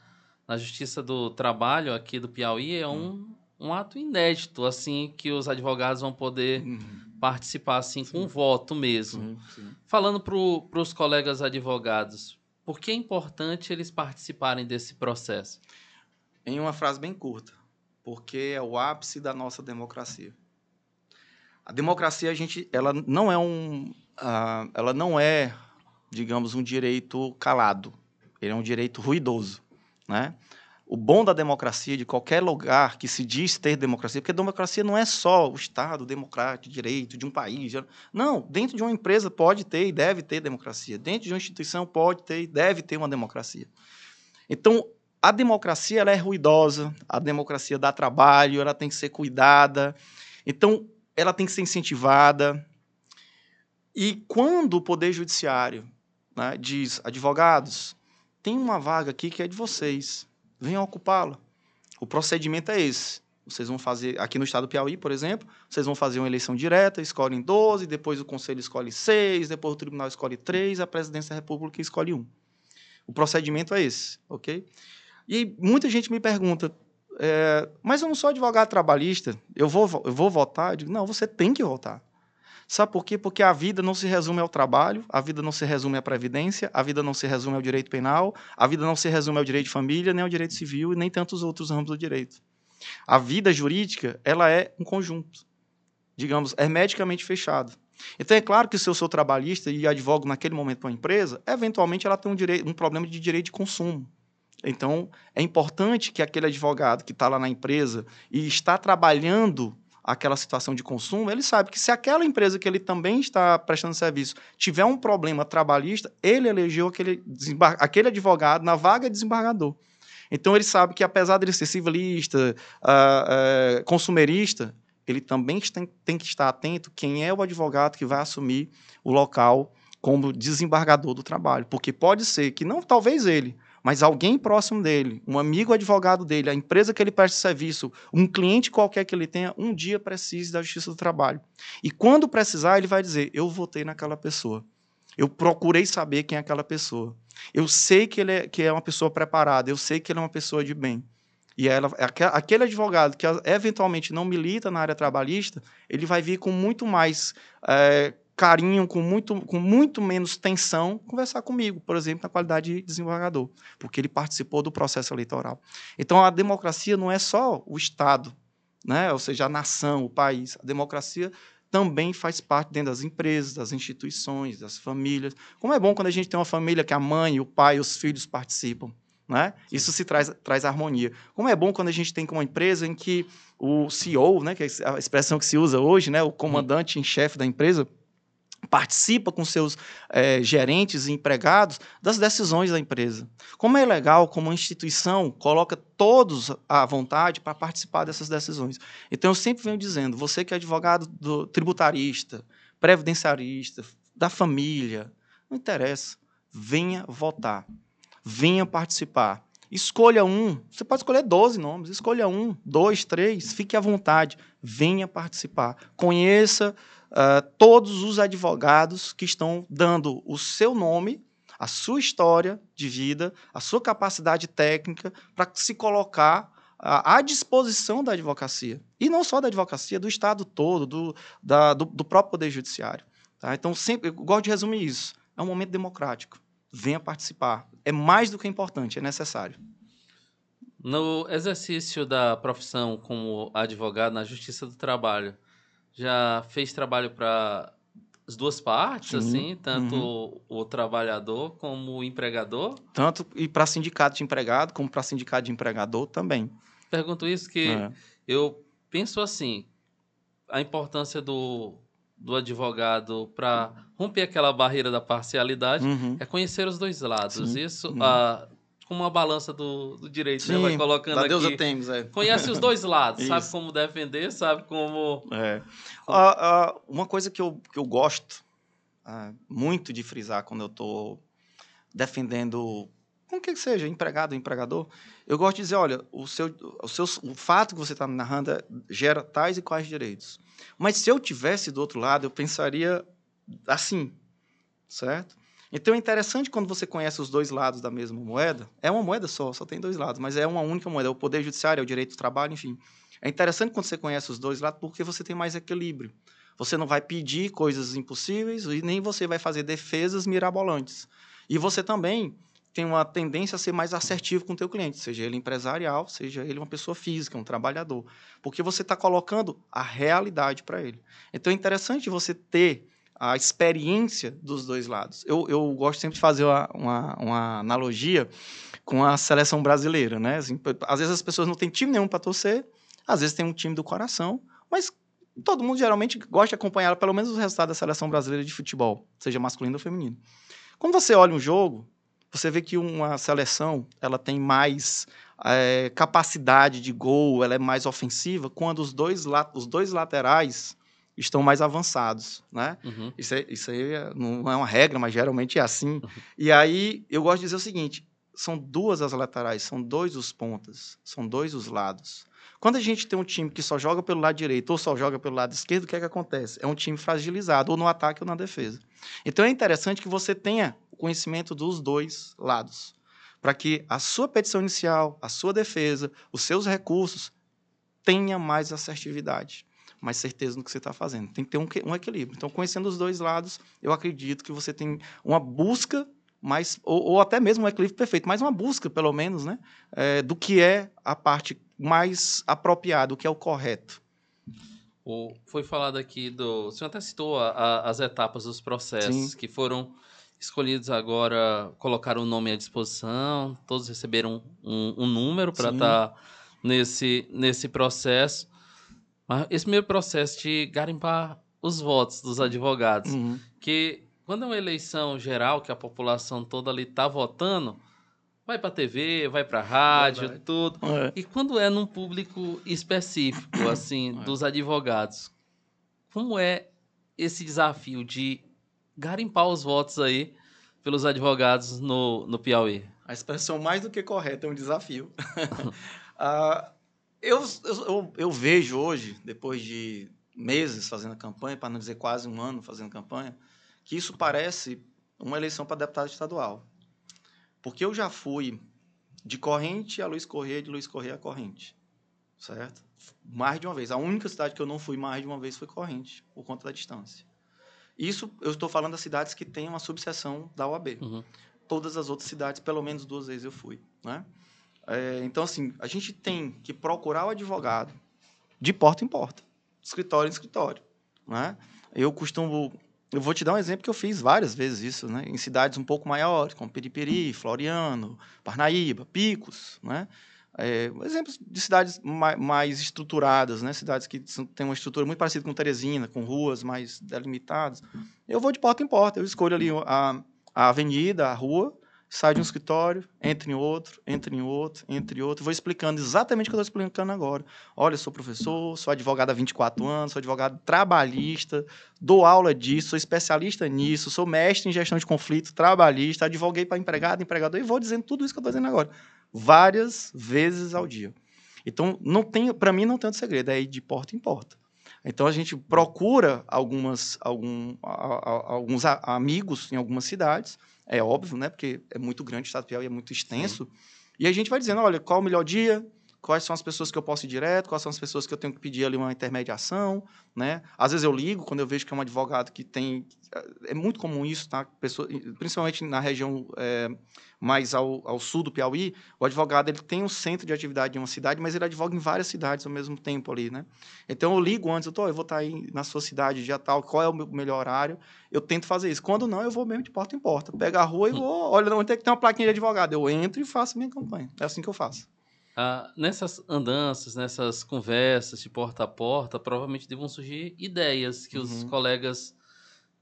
A: na Justiça do Trabalho aqui do Piauí, é um, um ato inédito, assim, que os advogados vão poder uhum. participar, assim, sim. com voto mesmo. Falando para os colegas advogados, por que é importante eles participarem desse processo?
B: Em uma frase bem curta, porque é o ápice da nossa democracia. A democracia, a gente, ela não é um, uh, ela não é, digamos, um direito calado. Ele é um direito ruidoso, né? O bom da democracia, de qualquer lugar que se diz ter democracia, porque democracia não é só o Estado democrático, direito de um país. Não, dentro de uma empresa pode ter e deve ter democracia. Dentro de uma instituição pode ter e deve ter uma democracia. Então, a democracia ela é ruidosa, a democracia dá trabalho, ela tem que ser cuidada. Então, ela tem que ser incentivada. E quando o Poder Judiciário né, diz, advogados, tem uma vaga aqui que é de vocês, venham ocupá-la. O procedimento é esse. Vocês vão fazer, aqui no estado do Piauí, por exemplo, vocês vão fazer uma eleição direta, escolhem 12, depois o conselho escolhe 6, depois o tribunal escolhe 3, a presidência da república escolhe 1. O procedimento é esse, ok? E muita gente me pergunta, é, mas eu não sou advogado trabalhista, eu vou, eu vou votar? Eu digo, não, você tem que votar. Sabe por quê? Porque a vida não se resume ao trabalho, a vida não se resume à previdência, a vida não se resume ao direito penal, a vida não se resume ao direito de família, nem ao direito civil e nem tantos outros ramos do direito. A vida jurídica, ela é um conjunto, digamos, hermeticamente fechado. Então é claro que se eu sou trabalhista e advogo naquele momento para uma empresa, eventualmente ela tem um, direito, um problema de direito de consumo. Então, é importante que aquele advogado que está lá na empresa e está trabalhando aquela situação de consumo, ele sabe que se aquela empresa que ele também está prestando serviço tiver um problema trabalhista, ele elegeu aquele, aquele advogado na vaga de desembargador. Então, ele sabe que, apesar de ele ser civilista, uh, uh, consumerista, ele também tem, tem que estar atento quem é o advogado que vai assumir o local como desembargador do trabalho, porque pode ser que não talvez ele, mas alguém próximo dele, um amigo advogado dele, a empresa que ele presta serviço, um cliente qualquer que ele tenha, um dia precise da justiça do trabalho. E quando precisar, ele vai dizer: Eu votei naquela pessoa. Eu procurei saber quem é aquela pessoa. Eu sei que ele é, que é uma pessoa preparada, eu sei que ele é uma pessoa de bem. E ela, aquele advogado que eventualmente não milita na área trabalhista, ele vai vir com muito mais é, carinho, com muito, com muito menos tensão, conversar comigo, por exemplo, na qualidade de desembargador, porque ele participou do processo eleitoral. Então, a democracia não é só o Estado, né? ou seja, a nação, o país. A democracia também faz parte dentro das empresas, das instituições, das famílias. Como é bom quando a gente tem uma família que a mãe, o pai, os filhos participam. Né? Isso se traz, traz harmonia. Como é bom quando a gente tem uma empresa em que o CEO, né, que é a expressão que se usa hoje, né, o comandante em chefe da empresa, participa com seus é, gerentes e empregados das decisões da empresa. Como é legal, como a instituição coloca todos à vontade para participar dessas decisões. Então, eu sempre venho dizendo, você que é advogado do tributarista, previdenciarista, da família, não interessa, venha votar venha participar. Escolha um, você pode escolher 12 nomes, escolha um, dois, três, fique à vontade, venha participar. Conheça uh, todos os advogados que estão dando o seu nome, a sua história de vida, a sua capacidade técnica para se colocar à disposição da advocacia. E não só da advocacia, do Estado todo, do, da, do, do próprio Poder Judiciário. Tá? Então, sempre, eu gosto de resumir isso. É um momento democrático venha participar. É mais do que importante, é necessário.
A: No exercício da profissão como advogado na Justiça do Trabalho, já fez trabalho para as duas partes, Sim. assim, tanto uhum. o trabalhador como o empregador?
B: Tanto e para sindicato de empregado como para sindicato de empregador também.
A: Pergunto isso que é. eu penso assim, a importância do do advogado para romper aquela barreira da parcialidade uhum. é conhecer os dois lados. Sim. Isso, uhum. a, como uma balança do, do direito, Sim, né? Vai colocando aqui. Deus
B: temos, é.
A: Conhece os dois lados, sabe como defender, sabe como...
B: É. Uh, uh, uma coisa que eu, que eu gosto uh, muito de frisar quando eu estou defendendo com que seja, empregado ou empregador, eu gosto de dizer, olha, o, seu, o, seu, o fato que você está narrando é, gera tais e quais direitos. Mas se eu tivesse do outro lado, eu pensaria assim, certo? Então é interessante quando você conhece os dois lados da mesma moeda. É uma moeda só, só tem dois lados, mas é uma única moeda. É o poder judiciário, é o direito do trabalho, enfim. É interessante quando você conhece os dois lados porque você tem mais equilíbrio. Você não vai pedir coisas impossíveis e nem você vai fazer defesas mirabolantes. E você também tem uma tendência a ser mais assertivo com o teu cliente, seja ele empresarial, seja ele uma pessoa física, um trabalhador, porque você está colocando a realidade para ele. Então é interessante você ter a experiência dos dois lados. Eu, eu gosto sempre de fazer uma, uma, uma analogia com a seleção brasileira, né? Assim, às vezes as pessoas não têm time nenhum para torcer, às vezes tem um time do coração, mas todo mundo geralmente gosta de acompanhar pelo menos os resultados da seleção brasileira de futebol, seja masculino ou feminino. Quando você olha um jogo, você vê que uma seleção ela tem mais é, capacidade de gol, ela é mais ofensiva quando os dois, os dois laterais estão mais avançados, né? Uhum. Isso, é, isso aí é, não é uma regra, mas geralmente é assim. Uhum. E aí eu gosto de dizer o seguinte: são duas as laterais, são dois os pontas, são dois os lados. Quando a gente tem um time que só joga pelo lado direito ou só joga pelo lado esquerdo, o que é que acontece? É um time fragilizado, ou no ataque ou na defesa. Então é interessante que você tenha o conhecimento dos dois lados, para que a sua petição inicial, a sua defesa, os seus recursos tenha mais assertividade, mais certeza no que você está fazendo. Tem que ter um, um equilíbrio. Então, conhecendo os dois lados, eu acredito que você tem uma busca mais, ou, ou, até mesmo um equilíbrio perfeito, mas uma busca, pelo menos, né, é, do que é a parte mais apropriado, o que é o correto.
A: O, foi falado aqui do. O senhor até citou a, a, as etapas dos processos Sim. que foram escolhidos agora, colocaram o nome à disposição, todos receberam um, um número para estar tá nesse, nesse processo. Mas esse meio processo de garimpar os votos dos advogados, uhum. que quando é uma eleição geral, que a população toda ali está votando, vai para TV, vai para rádio, Verdade. tudo. É. E quando é num público específico, assim, é. dos advogados, como é esse desafio de garimpar os votos aí pelos advogados no, no Piauí?
B: A expressão mais do que correta é um desafio. uh, eu, eu, eu vejo hoje, depois de meses fazendo campanha, para não dizer quase um ano fazendo campanha, que isso parece uma eleição para deputado estadual. Porque eu já fui de corrente a Luiz Correia, de Luiz Correia a corrente. Certo? Mais de uma vez. A única cidade que eu não fui mais de uma vez foi corrente, por conta da distância. Isso eu estou falando das cidades que têm uma subseção da OAB. Uhum. Todas as outras cidades, pelo menos duas vezes eu fui. Né? É, então, assim, a gente tem que procurar o advogado de porta em porta, escritório em escritório. Né? Eu costumo eu vou te dar um exemplo que eu fiz várias vezes isso, né? Em cidades um pouco maiores, como Periperi, Floriano, Parnaíba, Picos, né? É, exemplos de cidades mais, mais, estruturadas, né? Cidades que são, têm uma estrutura muito parecida com Teresina, com ruas mais delimitadas. Eu vou de porta em porta, eu escolho ali a, a avenida, a rua, sai de um escritório, entra em outro, entra em outro, entra em outro. Vou explicando exatamente o que eu estou explicando agora. Olha, sou professor, sou advogado há 24 anos, sou advogado trabalhista, dou aula disso, sou especialista nisso, sou mestre em gestão de conflitos trabalhista, advoguei para empregado, empregador, e vou dizendo tudo isso que eu estou dizendo agora. Várias vezes ao dia. Então, não tem, para mim, não tem outro segredo, é ir de porta em porta. Então, a gente procura algumas, algum, alguns amigos em algumas cidades, é óbvio, né? Porque é muito grande, o Estado do Piauí é muito extenso. Sim. E a gente vai dizendo, olha, qual o melhor dia, quais são as pessoas que eu posso ir direto, quais são as pessoas que eu tenho que pedir ali uma intermediação, né? Às vezes eu ligo quando eu vejo que é um advogado que tem é muito comum isso, tá? Pessoa, principalmente na região é, mais ao, ao, sul do Piauí, o advogado ele tem um centro de atividade em uma cidade, mas ele advoga em várias cidades ao mesmo tempo ali, né? Então eu ligo antes, eu, tô, eu vou estar aí na sua cidade dia tal, qual é o meu melhor horário? Eu tento fazer isso. Quando não, eu vou mesmo de porta em porta, pego a rua e vou, olha, onde tem que ter uma plaquinha de advogado, eu entro e faço minha campanha. É assim que eu faço.
A: Ah, nessas andanças, nessas conversas de porta a porta, provavelmente devam surgir ideias que uhum. os colegas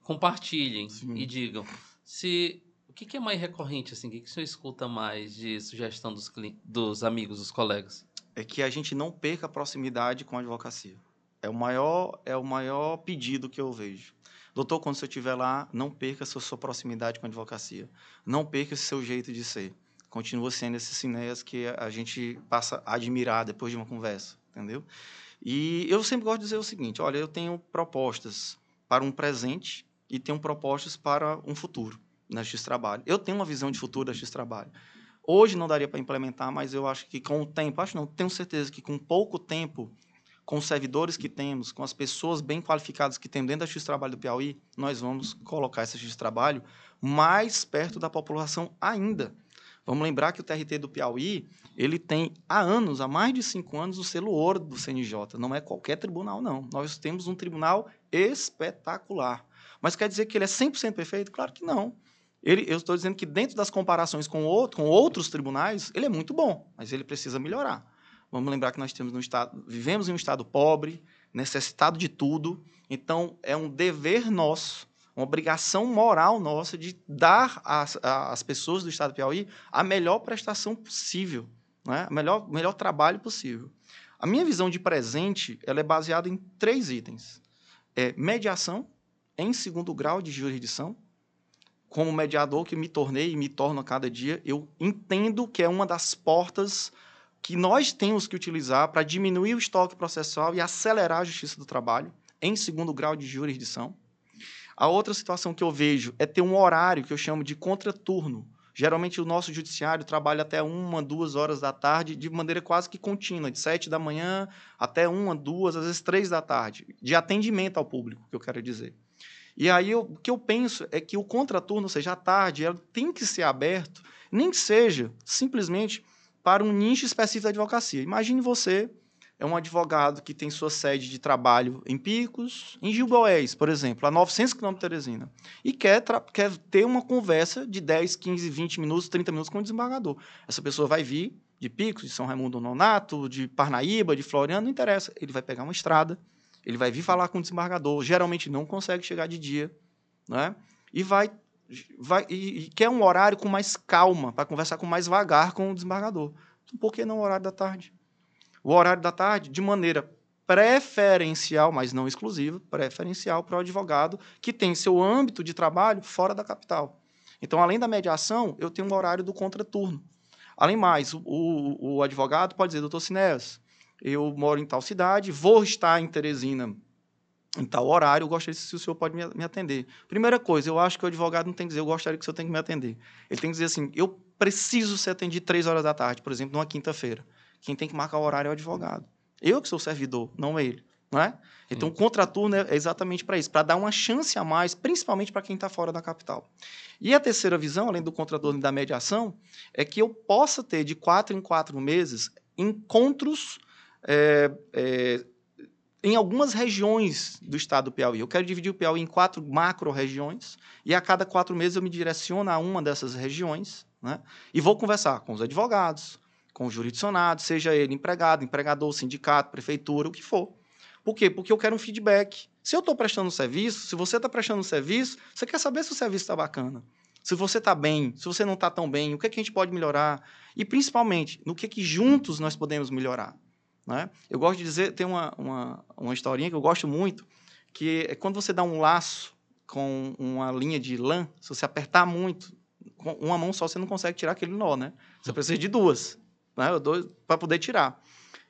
A: compartilhem Sim. e digam se o que, que, é mais recorrente assim, o que, que o senhor escuta mais de sugestão dos, dos amigos, dos colegas?
B: É que a gente não perca a proximidade com a advocacia. É o maior é o maior pedido que eu vejo. Doutor, quando você estiver lá, não perca a sua, sua proximidade com a advocacia. Não perca esse seu jeito de ser continua sendo esses cineas que a gente passa a admirar depois de uma conversa, entendeu? E eu sempre gosto de dizer o seguinte: olha, eu tenho propostas para um presente e tenho propostas para um futuro na X Trabalho. Eu tenho uma visão de futuro da X Trabalho. Hoje não daria para implementar, mas eu acho que com o tempo, acho não, tenho certeza que com pouco tempo, com os servidores que temos, com as pessoas bem qualificadas que temos dentro da X Trabalho do Piauí, nós vamos colocar essa X Trabalho mais perto da população ainda. Vamos lembrar que o TRT do Piauí, ele tem há anos, há mais de cinco anos, o selo ouro do CNJ. Não é qualquer tribunal, não. Nós temos um tribunal espetacular. Mas quer dizer que ele é 100% perfeito? Claro que não. Ele, eu estou dizendo que dentro das comparações com, outro, com outros tribunais, ele é muito bom, mas ele precisa melhorar. Vamos lembrar que nós temos um estado, vivemos em um estado pobre, necessitado de tudo, então é um dever nosso uma obrigação moral nossa de dar às, às pessoas do Estado do Piauí a melhor prestação possível, né? o melhor, melhor trabalho possível. A minha visão de presente ela é baseada em três itens. É mediação, em segundo grau de jurisdição, como mediador que me tornei e me torno a cada dia, eu entendo que é uma das portas que nós temos que utilizar para diminuir o estoque processual e acelerar a justiça do trabalho, em segundo grau de jurisdição. A outra situação que eu vejo é ter um horário que eu chamo de contraturno. Geralmente o nosso judiciário trabalha até uma, duas horas da tarde, de maneira quase que contínua, de sete da manhã até uma, duas, às vezes três da tarde, de atendimento ao público, que eu quero dizer. E aí eu, o que eu penso é que o contraturno, ou seja, à tarde, ela tem que ser aberto, nem que seja simplesmente para um nicho específico da advocacia. Imagine você é um advogado que tem sua sede de trabalho em Picos, em Gilboés, por exemplo, a 900 quilômetros de Teresina, e quer, quer ter uma conversa de 10, 15, 20 minutos, 30 minutos com o desembargador. Essa pessoa vai vir de Picos, de São Raimundo Nonato, de Parnaíba, de Floriano, não interessa. Ele vai pegar uma estrada, ele vai vir falar com o desembargador, geralmente não consegue chegar de dia, né? e vai, vai e, e quer um horário com mais calma, para conversar com mais vagar com o desembargador. Então, por que não o horário da tarde? O horário da tarde de maneira preferencial, mas não exclusiva, preferencial para o advogado que tem seu âmbito de trabalho fora da capital. Então, além da mediação, eu tenho um horário do contraturno. Além mais, o, o, advogado pode dizer, doutor Sinéas, eu moro em tal cidade, vou estar em Teresina em tal horário, eu gostaria se o senhor pode me, me atender. Primeira coisa, eu acho que o advogado não tem que dizer, eu gostaria que o senhor tenha que me atender. Ele tem que dizer assim, eu preciso ser atendido três horas da tarde, por exemplo, numa quinta-feira. Quem tem que marcar o horário é o advogado. Eu que sou o servidor, não ele. Não é? Então, o contraturno é exatamente para isso, para dar uma chance a mais, principalmente para quem está fora da capital. E a terceira visão, além do contraturno e da mediação, é que eu possa ter de quatro em quatro meses encontros é, é, em algumas regiões do estado do Piauí. Eu quero dividir o Piauí em quatro macro-regiões e a cada quatro meses eu me direciono a uma dessas regiões né? e vou conversar com os advogados, com jurisdicionado, seja ele empregado, empregador, sindicato, prefeitura, o que for. Por quê? Porque eu quero um feedback. Se eu estou prestando um serviço, se você está prestando um serviço, você quer saber se o serviço está bacana. Se você está bem, se você não está tão bem, o que, é que a gente pode melhorar? E, principalmente, no que, é que juntos nós podemos melhorar. Né? Eu gosto de dizer, tem uma, uma, uma historinha que eu gosto muito, que é quando você dá um laço com uma linha de lã, se você apertar muito, com uma mão só você não consegue tirar aquele nó, né? Você precisa de duas, né? para poder tirar.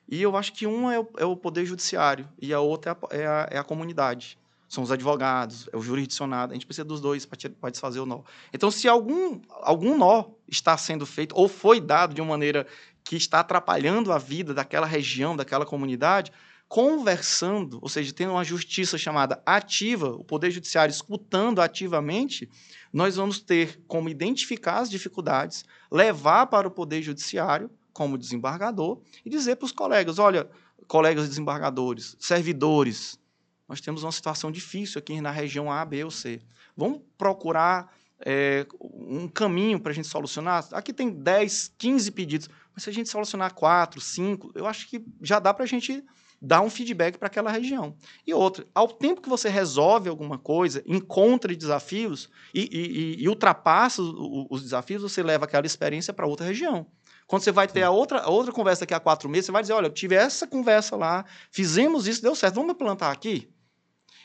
B: E eu acho que um é o, é o poder judiciário e a outra é a, é a, é a comunidade. São os advogados, é o jurisdicionado. A gente precisa dos dois para desfazer o nó. Então, se algum, algum nó está sendo feito ou foi dado de uma maneira que está atrapalhando a vida daquela região, daquela comunidade, conversando, ou seja, tendo uma justiça chamada ativa, o Poder Judiciário escutando ativamente, nós vamos ter como identificar as dificuldades, levar para o Poder Judiciário, como desembargador, e dizer para os colegas: olha, colegas desembargadores, servidores, nós temos uma situação difícil aqui na região A, B ou C. Vamos procurar é, um caminho para a gente solucionar? Aqui tem 10, 15 pedidos. Mas se a gente solucionar quatro, cinco, eu acho que já dá para a gente dar um feedback para aquela região. E outra, ao tempo que você resolve alguma coisa, encontra desafios e, e, e ultrapassa os, os desafios, você leva aquela experiência para outra região. Quando você vai ter a outra, a outra conversa daqui a quatro meses, você vai dizer: olha, eu tive essa conversa lá, fizemos isso, deu certo, vamos plantar aqui?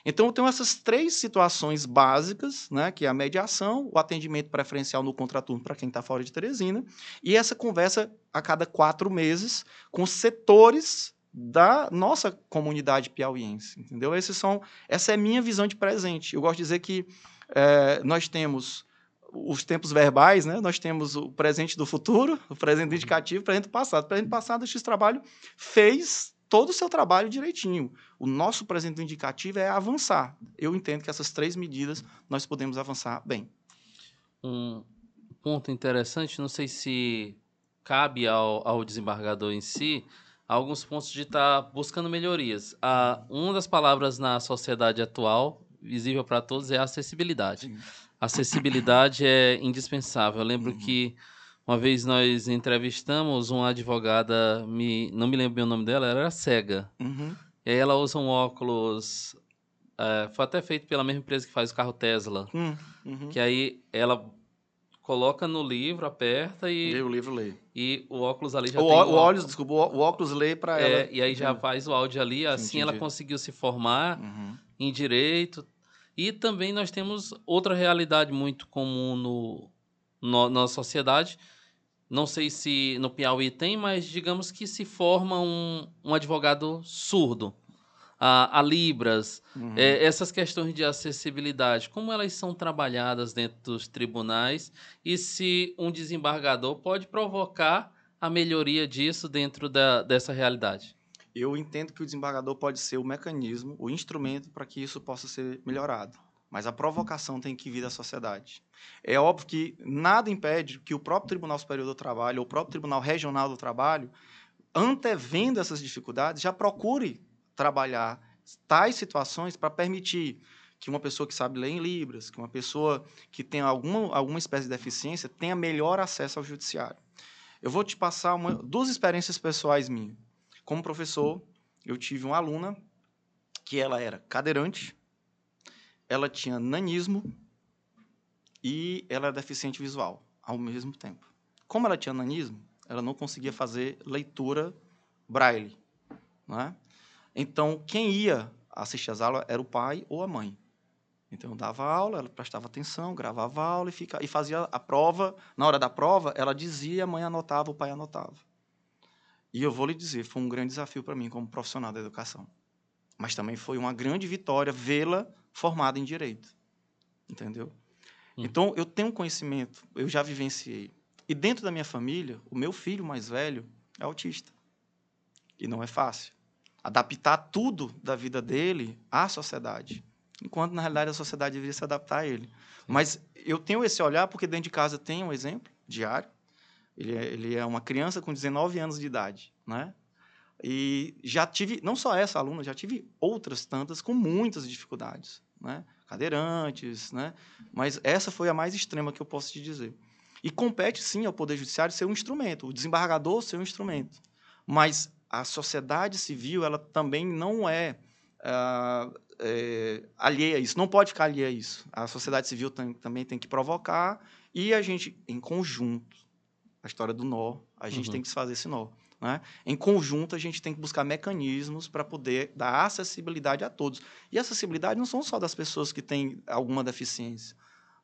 B: Então, eu tenho essas três situações básicas, né, que é a mediação, o atendimento preferencial no contraturno para quem está fora de Teresina, e essa conversa a cada quatro meses com setores da nossa comunidade piauiense, entendeu? Esses são, essa é a minha visão de presente. Eu gosto de dizer que é, nós temos os tempos verbais, né? Nós temos o presente do futuro, o presente indicativo, o presente do passado. O presente passado, esse trabalho fez todo o seu trabalho direitinho. O nosso presente indicativo é avançar. Eu entendo que essas três medidas nós podemos avançar bem.
A: Um ponto interessante, não sei se cabe ao, ao desembargador em si, alguns pontos de estar tá buscando melhorias. Ah, uma das palavras na sociedade atual, visível para todos, é acessibilidade. Sim. Acessibilidade é indispensável. Eu lembro uhum. que uma vez nós entrevistamos uma advogada, me, não me lembro bem o nome dela, ela era cega. Uhum. E aí ela usa um óculos. É, foi até feito pela mesma empresa que faz o carro Tesla. Hum, uhum. Que aí ela coloca no livro, aperta e.
B: E o livro lê.
A: E o óculos ali já
B: o,
A: tem.
B: O, o óculos, desculpa, o óculos lê para é, ela.
A: E aí já faz o áudio ali, assim ela conseguiu se formar uhum. em direito. E também nós temos outra realidade muito comum no, no, na sociedade, não sei se no Piauí tem, mas digamos que se forma um, um advogado surdo. A, a Libras, uhum. é, essas questões de acessibilidade, como elas são trabalhadas dentro dos tribunais e se um desembargador pode provocar a melhoria disso dentro da, dessa realidade?
B: Eu entendo que o desembargador pode ser o mecanismo, o instrumento para que isso possa ser melhorado mas a provocação tem que vir da sociedade. É óbvio que nada impede que o próprio Tribunal Superior do Trabalho, ou o próprio Tribunal Regional do Trabalho, antevendo essas dificuldades, já procure trabalhar tais situações para permitir que uma pessoa que sabe ler em Libras, que uma pessoa que tem alguma, alguma espécie de deficiência, tenha melhor acesso ao judiciário. Eu vou te passar uma, duas experiências pessoais minhas. Como professor, eu tive uma aluna que ela era cadeirante, ela tinha nanismo e ela era deficiente visual ao mesmo tempo. Como ela tinha nanismo, ela não conseguia fazer leitura braille, né? Então, quem ia assistir as aulas era o pai ou a mãe. Então, eu dava aula, ela prestava atenção, gravava aula e, fica, e fazia a prova. Na hora da prova, ela dizia, a mãe anotava, o pai anotava. E eu vou lhe dizer, foi um grande desafio para mim como profissional da educação. Mas também foi uma grande vitória vê-la formada em direito. Entendeu? Hum. Então, eu tenho conhecimento, eu já vivenciei. E dentro da minha família, o meu filho mais velho é autista. E não é fácil. Adaptar tudo da vida dele à sociedade. Enquanto, na realidade, a sociedade deveria se adaptar a ele. Mas eu tenho esse olhar porque dentro de casa tem um exemplo diário. Ele é, ele é uma criança com 19 anos de idade, né? E já tive, não só essa aluna, já tive outras tantas com muitas dificuldades, né? Cadeirantes, né? Mas essa foi a mais extrema que eu posso te dizer. E compete, sim, ao Poder Judiciário ser um instrumento, o desembargador ser um instrumento. Mas a sociedade civil, ela também não é, uh, é alheia a isso, não pode ficar alheia a isso. A sociedade civil tem, também tem que provocar e a gente, em conjunto, a história do nó, a gente uhum. tem que fazer esse nó. Né? Em conjunto, a gente tem que buscar mecanismos para poder dar acessibilidade a todos. E acessibilidade não são só das pessoas que têm alguma deficiência.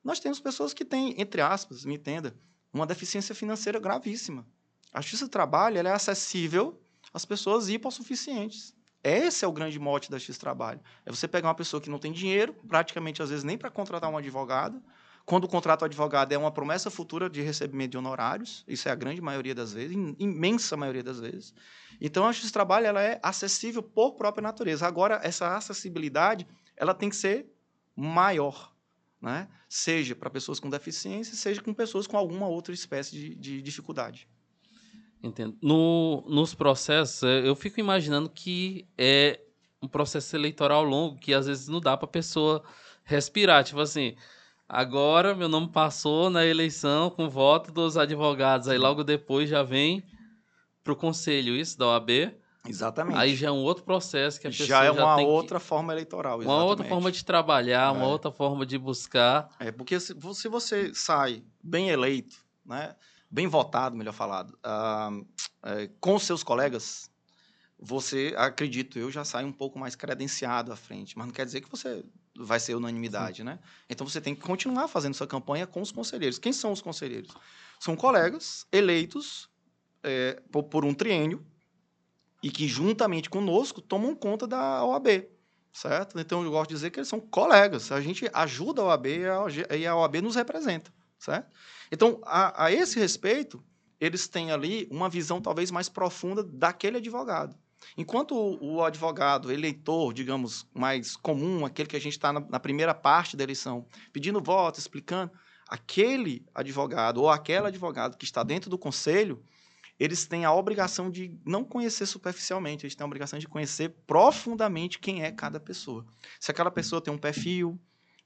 B: Nós temos pessoas que têm, entre aspas, me entenda, uma deficiência financeira gravíssima. A justiça do trabalho é acessível às pessoas hipossuficientes. Esse é o grande mote da justiça do trabalho. É você pegar uma pessoa que não tem dinheiro, praticamente às vezes nem para contratar um advogado, quando o contrato advogado é uma promessa futura de recebimento de honorários, isso é a grande maioria das vezes, imensa maioria das vezes. Então, a justiça do trabalho ela é acessível por própria natureza. Agora, essa acessibilidade ela tem que ser maior, né? seja para pessoas com deficiência, seja com pessoas com alguma outra espécie de, de dificuldade.
A: Entendo. No, nos processos, é, eu fico imaginando que é um processo eleitoral longo que às vezes não dá para a pessoa respirar. Tipo assim, Agora meu nome passou na eleição com voto dos advogados. Aí logo depois já vem para o conselho isso da OAB.
B: Exatamente.
A: Aí já é um outro processo que a pessoa
B: já é uma
A: já
B: outra que... forma eleitoral.
A: Exatamente. Uma outra forma de trabalhar, é. uma outra forma de buscar.
B: É porque se, se você sai bem eleito, né, bem votado, melhor falado, uh, é, com seus colegas, você, acredito eu, já sai um pouco mais credenciado à frente. Mas não quer dizer que você vai ser unanimidade, Sim. né? Então você tem que continuar fazendo sua campanha com os conselheiros. Quem são os conselheiros? São colegas eleitos é, por, por, um triênio e que juntamente conosco tomam conta da OAB, certo? Então eu gosto de dizer que eles são colegas. A gente ajuda a OAB e a OAB nos representa, certo? Então a, a esse respeito eles têm ali uma visão talvez mais profunda daquele advogado. Enquanto o, advogado, eleitor, digamos, mais comum, aquele que a gente está na, na primeira parte da eleição, pedindo voto, explicando, aquele advogado ou aquela advogado que está dentro do conselho, eles têm a obrigação de não conhecer superficialmente, eles têm a obrigação de conhecer profundamente quem é cada pessoa. Se aquela pessoa tem um perfil,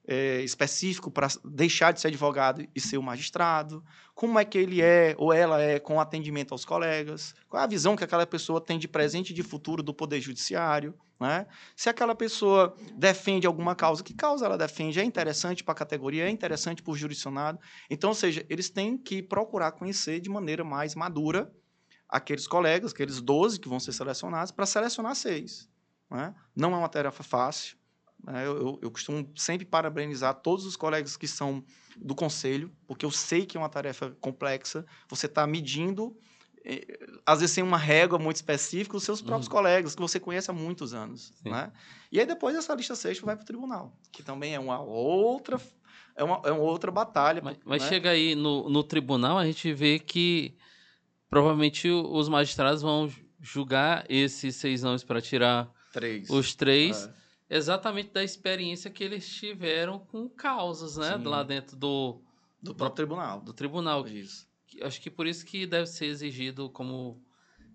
B: é, específico para deixar de ser advogado e ser o magistrado, como é que ele é ou ela é com atendimento aos colegas, qual é a visão que aquela pessoa tem de presente e de futuro do poder judiciário, né? se aquela pessoa defende alguma causa, que causa ela defende, é interessante para a categoria, é interessante para o jurisdicionado. Então, ou seja, eles têm que procurar conhecer de maneira mais madura aqueles colegas, aqueles 12 que vão ser selecionados, para selecionar seis. Né? Não é uma tarefa fácil? Eu, eu, eu, costumo sempre parabenizar todos os colegas que são do conselho, porque eu sei que é uma tarefa complexa. Você está medindo, eh, às vezes sem uma régua muito específica, os seus próprios uhum. colegas, que você conhece há muitos anos. Né? E aí depois essa lista sexta vai para o tribunal, que também é uma outra, é uma, é uma outra batalha.
A: Mas, mas né? chega aí no, no tribunal, a gente vê que provavelmente os magistrados vão julgar esses seis nomes para tirar
B: três.
A: os três. É exatamente da experiência que eles tiveram com causas, né? Sim. Lá dentro do,
B: do próprio tribunal.
A: Do tribunal. Isso. Acho que por isso que deve ser exigido, como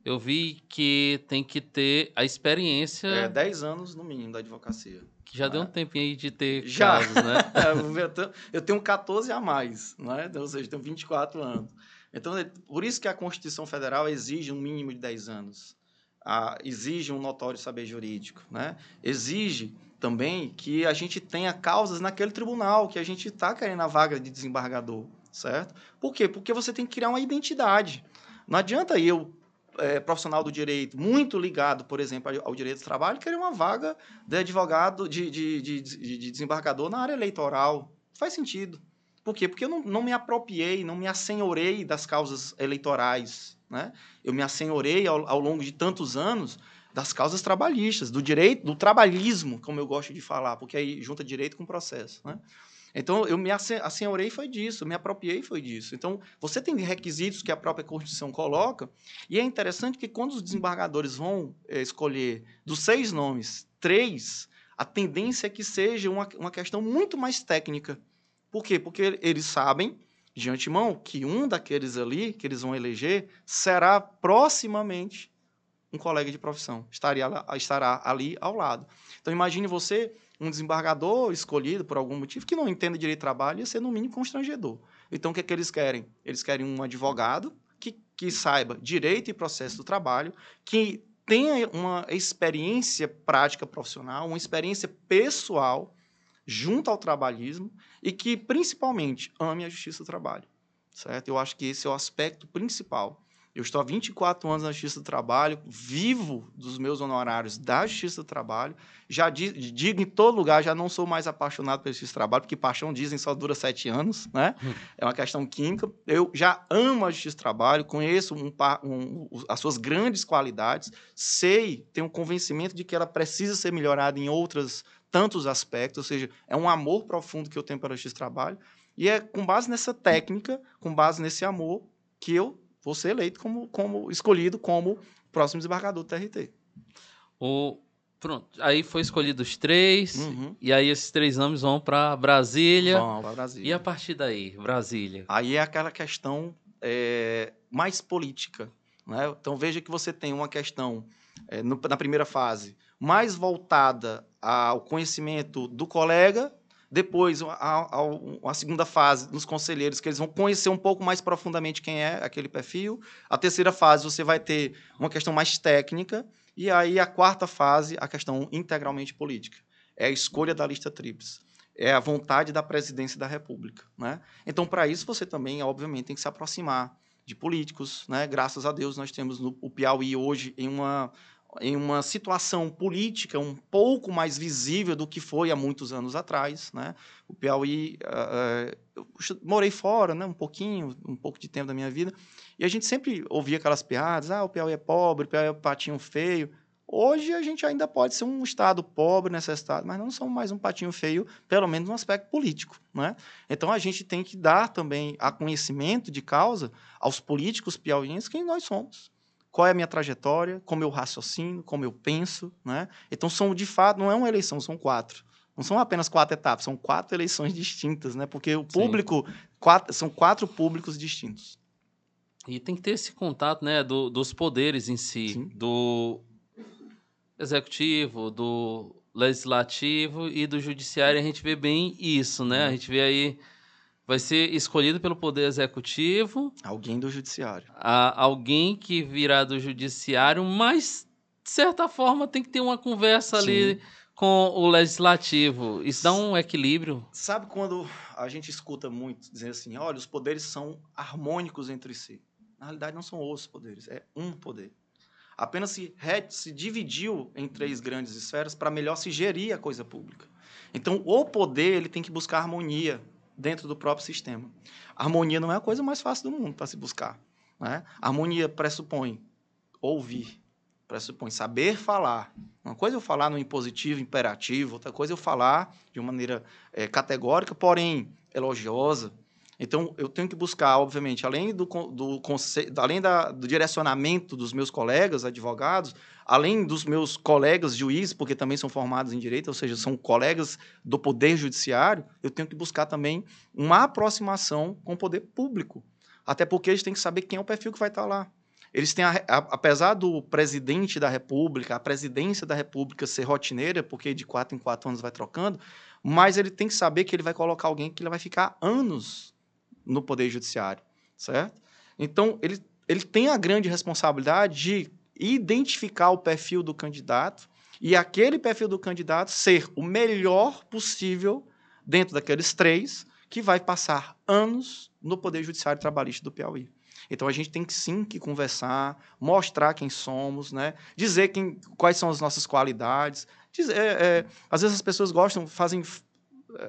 A: eu vi, que tem que ter a experiência.
B: É, 10 anos no mínimo da advocacia.
A: Que já deu um tempinho aí de ter já. casos, né?
B: É, eu tenho 14 a mais, né? Ou seja, tenho 24 anos. Então, é por isso que a Constituição Federal exige um mínimo de 10 anos a, exige um notório saber jurídico, né? Exige também que a gente tenha causas naquele tribunal que a gente está querendo a vaga de desembargador, certo? Por quê? Porque você tem que criar uma identidade. Não adianta eu é, profissional do direito muito ligado, por exemplo, ao direito do trabalho, querer uma vaga de advogado, de, de, de, de desembargador na área eleitoral. Faz sentido. Por quê? Porque eu não, não me apropriei, não me assenhorei das causas eleitorais. Né? Eu me assenhorei ao, ao longo de tantos anos das causas trabalhistas, do direito, do trabalhismo, como eu gosto de falar, porque aí junta direito com processo. Né? Então, eu me assenhorei foi disso, me apropriei foi disso. Então, você tem requisitos que a própria Constituição coloca, e é interessante que quando os desembargadores vão é, escolher dos seis nomes, três, a tendência é que seja uma, uma questão muito mais técnica. Por quê? Porque eles sabem, de antemão, que um daqueles ali, que eles vão eleger, será proximamente um colega de profissão, estaria, estará ali ao lado. Então, imagine você um desembargador escolhido por algum motivo que não entenda direito de trabalho ia ser no mínimo constrangedor. Então, o que, é que eles querem? Eles querem um advogado que, que saiba direito e processo do trabalho, que tenha uma experiência prática profissional, uma experiência pessoal junto ao trabalhismo e que, principalmente, ame a justiça do trabalho. Certo? Eu acho que esse é o aspecto principal. Eu estou há 24 anos na Justiça do Trabalho, vivo dos meus honorários da Justiça do Trabalho. Já digo em todo lugar, já não sou mais apaixonado pela Justiça do Trabalho, porque paixão, dizem, só dura sete anos, né? Hum. É uma questão química. Eu já amo a Justiça do Trabalho, conheço um, um, as suas grandes qualidades, sei, tenho um convencimento de que ela precisa ser melhorada em outros tantos aspectos, ou seja, é um amor profundo que eu tenho Justiça do Trabalho. E é com base nessa técnica, com base nesse amor, que eu vou ser eleito como, como escolhido como próximo desembargador do TRT.
A: O, pronto, aí foi escolhido os três, uhum. e aí esses três nomes vão para Brasília.
B: Vão para Brasília.
A: E a partir daí, Brasília?
B: Aí é aquela questão é, mais política. Né? Então veja que você tem uma questão, é, no, na primeira fase, mais voltada ao conhecimento do colega depois, a, a, a, segunda fase, nos conselheiros, que eles vão conhecer um pouco mais profundamente quem é aquele perfil. A terceira fase, você vai ter uma questão mais técnica. E aí, a quarta fase, a questão integralmente política. É a escolha da lista tríplice. É a vontade da presidência da República. Né? Então, para isso, você também, obviamente, tem que se aproximar de políticos. Né? Graças a Deus, nós temos no, o Piauí hoje em uma em uma situação política um pouco mais visível do que foi há muitos anos atrás, né? O Piauí, uh, eu morei fora, né? Um pouquinho, um pouco de tempo da minha vida, e a gente sempre ouvia aquelas piadas, ah, o Piauí é pobre, o Piauí é patinho feio. Hoje a gente ainda pode ser um estado pobre necessitado, mas não somos mais um patinho feio, pelo menos no aspecto político, né? Então a gente tem que dar também a conhecimento de causa aos políticos piauienses quem nós somos qual é a minha trajetória, como eu raciocino, como eu penso, né? Então são de fato, não é uma eleição, são quatro. Não são apenas quatro etapas, são quatro eleições distintas, né? Porque o público, quatro, são quatro públicos distintos.
A: E tem que ter esse contato, né, do, dos poderes em si, Sim. do executivo, do legislativo e do judiciário. A gente vê bem isso, né? A uhum. gente vê aí vai ser escolhido pelo Poder Executivo.
B: Alguém do Judiciário.
A: A, alguém que virá do Judiciário, mas, de certa forma, tem que ter uma conversa Sim. ali com o Legislativo. Isso dá um equilíbrio.
B: Sabe quando a gente escuta muito dizer assim: olha, os poderes são harmônicos entre si? Na realidade, não são os poderes, é um poder. Apenas se, se dividiu em três grandes esferas para melhor se gerir a coisa pública. Então, o poder ele tem que buscar harmonia dentro do próprio sistema. A harmonia não é a coisa mais fácil do mundo para se buscar. Né? A harmonia pressupõe ouvir, pressupõe saber falar. Uma coisa é eu falar no impositivo, imperativo, outra coisa é eu falar de uma maneira é, categórica, porém elogiosa, então, eu tenho que buscar, obviamente, além do, do, além da, do direcionamento dos meus colegas advogados, além dos meus colegas juízes, porque também são formados em direito, ou seja, são colegas do poder judiciário, eu tenho que buscar também uma aproximação com o poder público. Até porque eles têm que saber quem é o perfil que vai estar lá. Eles têm, a, a, apesar do presidente da República, a presidência da República ser rotineira, porque de quatro em quatro anos vai trocando, mas ele tem que saber que ele vai colocar alguém que ele vai ficar anos no Poder Judiciário, certo? Então, ele, ele tem a grande responsabilidade de identificar o perfil do candidato e aquele perfil do candidato ser o melhor possível dentro daqueles três que vai passar anos no Poder Judiciário Trabalhista do Piauí. Então a gente tem que sim que conversar, mostrar quem somos, né? dizer quem, quais são as nossas qualidades. Dizer, é, é, às vezes as pessoas gostam, fazem,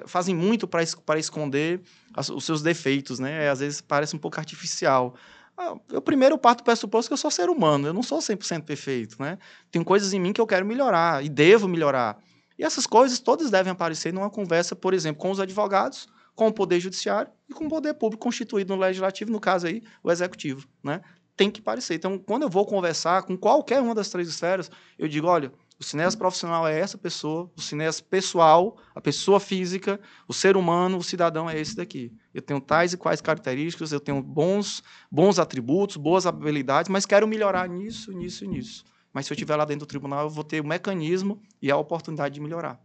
B: fazem muito para esconder as, os seus defeitos, né? às vezes parece um pouco artificial. Ah, eu primeiro parto do pressuposto que eu sou ser humano, eu não sou 100% perfeito. Né? Tem coisas em mim que eu quero melhorar e devo melhorar. E essas coisas todas devem aparecer numa conversa, por exemplo, com os advogados, com o Poder Judiciário e com o Poder Público constituído no Legislativo, no caso aí, o Executivo. Né? Tem que parecer. Então, quando eu vou conversar com qualquer uma das três esferas, eu digo, olha, o cineasta profissional é essa pessoa, o cineasta pessoal, a pessoa física, o ser humano, o cidadão é esse daqui. Eu tenho tais e quais características, eu tenho bons, bons atributos, boas habilidades, mas quero melhorar nisso, nisso e nisso. Mas se eu estiver lá dentro do tribunal, eu vou ter o mecanismo e a oportunidade de melhorar.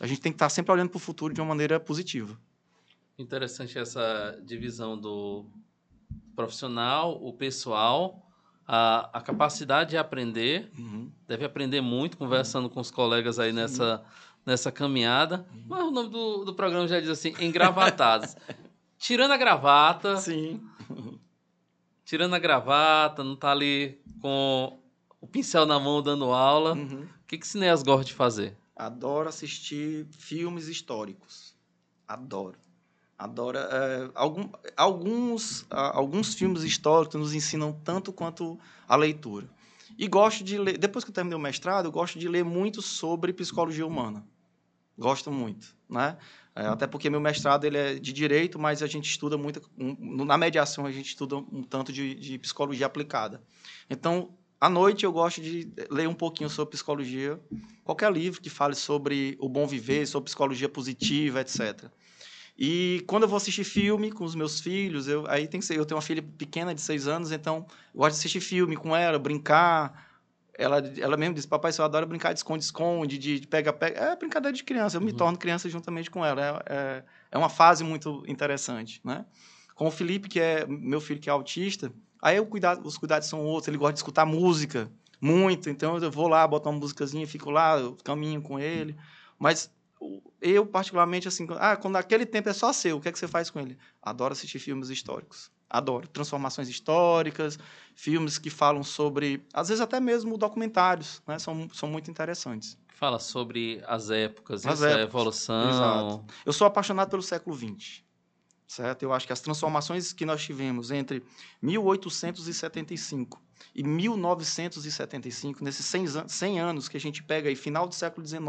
B: A gente tem que estar sempre olhando para o futuro de uma maneira positiva.
A: Interessante essa divisão do profissional, o pessoal, a, a capacidade de aprender. Uhum. Deve aprender muito conversando uhum. com os colegas aí nessa, nessa caminhada. Uhum. Mas o nome do, do programa já diz assim: engravatados. Tirando a gravata.
B: Sim.
A: Tirando a gravata, não tá ali com o pincel na mão dando aula. Uhum. O que, que Cineas gosta de fazer?
B: Adoro assistir filmes históricos. Adoro. Adoro. É, algum, alguns, alguns filmes históricos nos ensinam tanto quanto a leitura. E gosto de ler, depois que eu terminei o mestrado, eu gosto de ler muito sobre psicologia humana. Gosto muito, né? É, até porque meu mestrado ele é de direito, mas a gente estuda muito, na mediação a gente estuda um tanto de, de psicologia aplicada. Então, à noite eu gosto de ler um pouquinho sobre psicologia, qualquer livro que fale sobre o bom viver, sobre psicologia positiva, etc. E quando eu vou assistir filme com os meus filhos, eu, aí tem que ser. Eu tenho uma filha pequena de seis anos, então eu gosto de assistir filme com ela, brincar. Ela, ela mesmo disse: Papai, eu adoro brincar de esconde-esconde, de pega-pega. É brincadeira de criança, eu me uhum. torno criança juntamente com ela. É, é, é, uma fase muito interessante. Né? Com o Felipe, que é meu filho que é autista, aí eu cuidado, os cuidados são outros. Ele gosta de escutar música muito, então eu vou lá, boto uma músicazinha, fico lá, caminho com ele. Mas eu, particularmente, assim, ah, quando aquele tempo é só seu, o que é que você faz com ele? Adoro assistir filmes históricos. Adoro. Transformações históricas, filmes que falam sobre, às vezes até mesmo documentários, né? São, são muito interessantes.
A: Fala sobre as épocas, as épocas. a evolução. Exato.
B: Eu sou apaixonado pelo século XX. Certo? Eu acho que as transformações que nós tivemos entre 1875 e 1975, nesses 100, 100 anos que a gente pega aí, final do século XIX,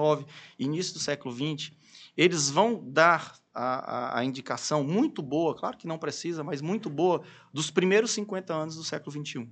B: início do século XX, eles vão dar a, a, a, indicação muito boa, claro que não precisa, mas muito boa, dos primeiros 50 anos do século XXI.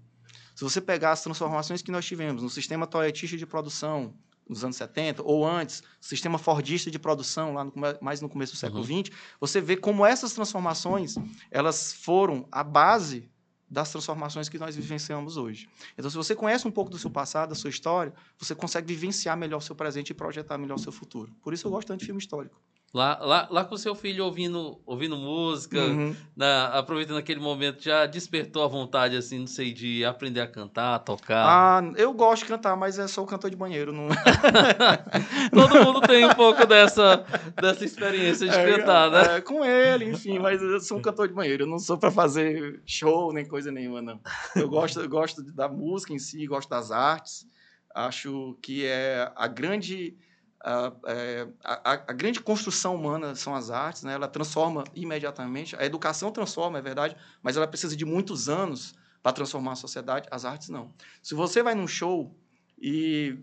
B: Se você pegar as transformações que nós tivemos no sistema toyotista de produção, nos anos 70, ou antes, sistema fordista de produção, lá no, mais no começo do século uhum. XX, você vê como essas transformações elas foram a base das transformações que nós vivenciamos hoje. Então, se você conhece um pouco do seu passado, da sua história, você consegue vivenciar melhor o seu presente e projetar melhor o seu futuro. Por isso eu gosto tanto de filme histórico.
A: Lá, lá, lá com seu filho ouvindo, ouvindo música, uhum. na, aproveitando aquele momento, já despertou a vontade, assim, não sei, de aprender a cantar, a tocar?
B: Ah, eu gosto de cantar, mas é só o cantor de banheiro. Não...
A: Todo mundo tem um pouco dessa, dessa experiência de é, cantar, né?
B: É, com ele, enfim, mas eu sou um cantor de banheiro. Eu não sou para fazer show nem coisa nenhuma, não. Eu gosto, eu gosto da música em si, gosto das artes. Acho que é a grande a, a, a, grande construção humana são as artes, né? ela transforma imediatamente. A educação transforma, é verdade, mas ela precisa de muitos anos para transformar a sociedade. As artes não. Se você vai num show e,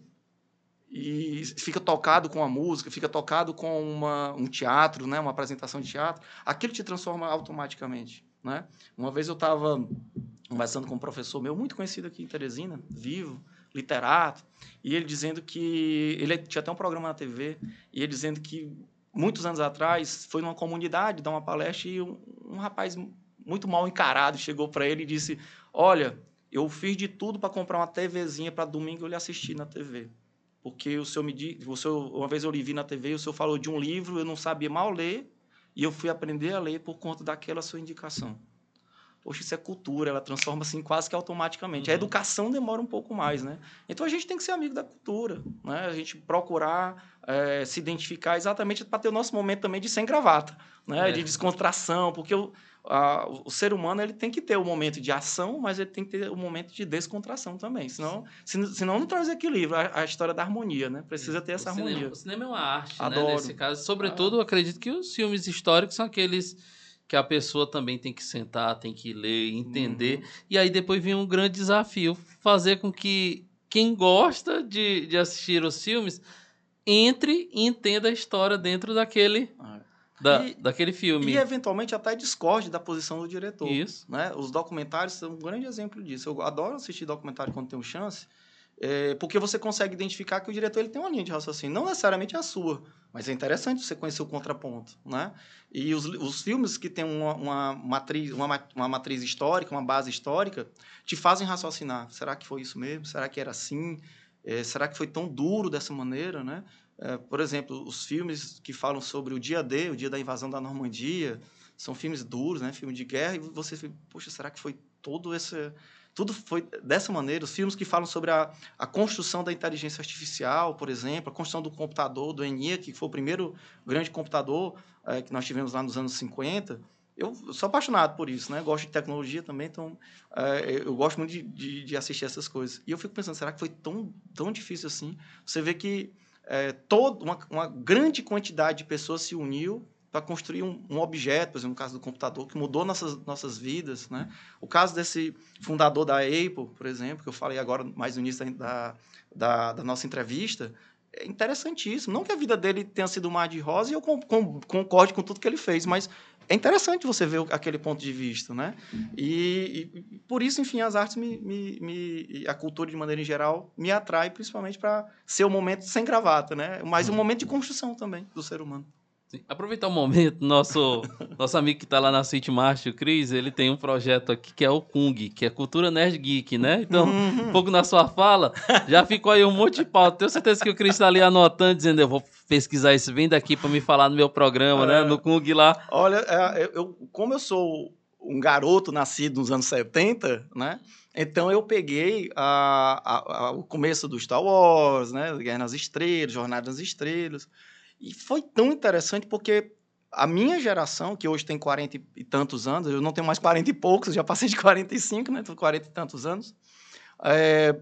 B: e fica tocado com a música, fica tocado com uma, um teatro, né? uma apresentação de teatro, aquilo te transforma automaticamente. Né? Uma vez eu estava conversando com um professor meu, muito conhecido aqui em Teresina, vivo, literato, e ele dizendo que ele tinha até um programa na TV, e ele dizendo que muitos anos atrás foi numa comunidade dar uma palestra e um, um rapaz muito mal encarado chegou para ele e disse: "Olha, eu fiz de tudo para comprar uma TVzinha para domingo eu lhe assistir na TV. Porque o senhor me disse, uma vez eu lhe vi na TV, o senhor falou de um livro, eu não sabia mal ler, e eu fui aprender a ler por conta daquela sua indicação. Poxa, isso é cultura, ela transforma assim quase que automaticamente. Uhum. A educação demora um pouco mais, né? Então a gente tem que ser amigo da cultura, né? A gente procurar é, se identificar exatamente para ter o nosso momento também de sem gravata, né? É. De descontração, porque o, a, o ser humano ele tem que ter o momento de ação, mas ele tem que ter o momento de descontração também, senão, senão não traz equilíbrio, a, a história da harmonia, né? Precisa ter essa
A: o
B: harmonia.
A: Cinema, o cinema é uma arte, né? Adoro. né? Nesse caso, sobretudo, ah. acredito que os filmes históricos são aqueles que a pessoa também tem que sentar, tem que ler, entender. Uhum. E aí depois vem um grande desafio, fazer com que quem gosta de, de assistir os filmes entre e entenda a história dentro daquele, ah. da, e, daquele filme.
B: E eventualmente até discorde da posição do diretor. Isso. Né? Os documentários são um grande exemplo disso. Eu adoro assistir documentário quando tenho chance, é, porque você consegue identificar que o diretor ele tem uma linha de raciocínio, não necessariamente a sua, mas é interessante você conhecer o contraponto, né? E os, os filmes que têm uma, uma, matriz, uma, uma matriz histórica, uma base histórica, te fazem raciocinar. Será que foi isso mesmo? Será que era assim? É, será que foi tão duro dessa maneira, né? É, por exemplo, os filmes que falam sobre o dia D, o dia da invasão da Normandia, são filmes duros, né? Filme de guerra, e você poxa, será que foi todo esse tudo foi dessa maneira. Os filmes que falam sobre a, a construção da inteligência artificial, por exemplo, a construção do computador, do ENIAC, que foi o primeiro grande computador é, que nós tivemos lá nos anos 50. Eu sou apaixonado por isso, né? Gosto de tecnologia também, então é, eu gosto muito de, de, de, assistir essas coisas. E eu fico pensando, será que foi tão, tão difícil assim? Você vê que é, toda uma, uma grande quantidade de pessoas se uniu para construir um, um, objeto, por exemplo, no caso do computador, que mudou nossas, nossas vidas. Né? O caso desse fundador da Apple, por exemplo, que eu falei agora mais no início da, da, da nossa entrevista, é interessantíssimo. Não que a vida dele tenha sido um mar de rosa e eu com, com, concorde com tudo que ele fez, mas é interessante você ver aquele ponto de vista, né? E, e por isso, enfim, as artes, me, me, me, a cultura de maneira em geral, me atrai principalmente para ser um momento sem gravata, né? Mas um momento de construção também do ser humano.
A: Sim. Aproveitar o momento, nosso, nosso amigo que está lá na City March, o Cris, ele tem um projeto aqui que é o Kung, que é Cultura Nerd Geek, né? Então, um pouco na sua fala, já ficou aí um monte de pauta. Tenho certeza que o Cris está ali anotando, dizendo, eu vou pesquisar isso, vem daqui para me falar no meu programa, né? é. né? No Kung lá.
B: Olha, é, eu, como eu sou um garoto nascido nos anos 70, né? Então eu peguei a, a, a, o começo do Star Wars, né? Guerra nas Estrelas, Jornada nas Estrelas. E foi tão interessante porque a minha geração, que hoje tem 40 e tantos anos, eu não tenho mais 40 e poucos, já passei de 45, né? Tô 40 e tantos anos. É,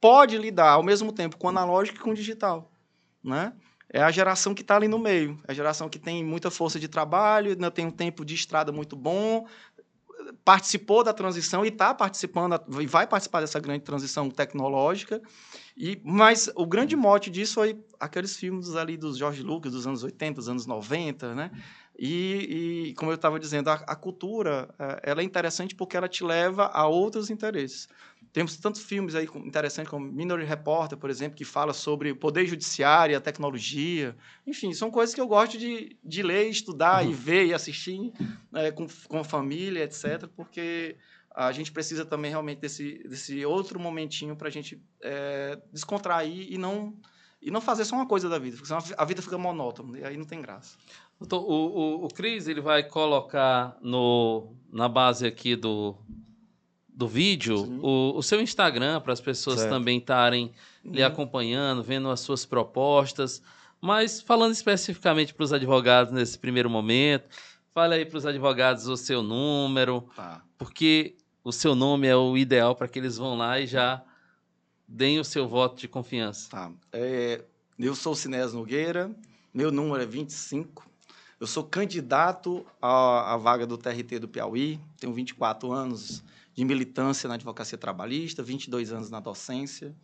B: pode lidar ao mesmo tempo com analógico e com digital, né? É a geração que está ali no meio, é a geração que tem muita força de trabalho, ainda tem um tempo de estrada muito bom, participou da transição e está participando, e vai participar dessa grande transição tecnológica. E, mas o grande mote disso foi aqueles filmes ali dos George Lucas, dos anos 80, dos anos 90, né? E, e como eu estava dizendo, a, a, cultura é, ela é interessante porque ela te leva a outros interesses. Temos tantos filmes aí interessantes como Minority Reporter, por exemplo, que fala sobre o poder judiciário, a tecnologia. Enfim, são coisas que eu gosto de, de ler, estudar uhum. e ver e assistir é, com, com a família, etc., porque a gente precisa também realmente desse, desse outro momentinho para a gente é, descontrair e não, e não fazer só uma coisa da vida, porque senão a vida fica monótona e aí não tem graça.
A: o, o, o Cris ele vai colocar no, na base aqui do, do vídeo o, o, seu Instagram para as pessoas certo. também estarem uhum. lhe acompanhando, vendo as suas propostas. Mas falando especificamente para os advogados nesse primeiro momento, fale aí para os advogados o seu número, tá. porque o seu nome é o ideal para que eles vão lá e já deem o seu voto de confiança.
B: Tá. É, eu sou Sinés Nogueira, meu número é 25. Eu sou candidato à, à vaga do TRT do Piauí, tenho 24 anos de militância na advocacia trabalhista, 22 anos na docência.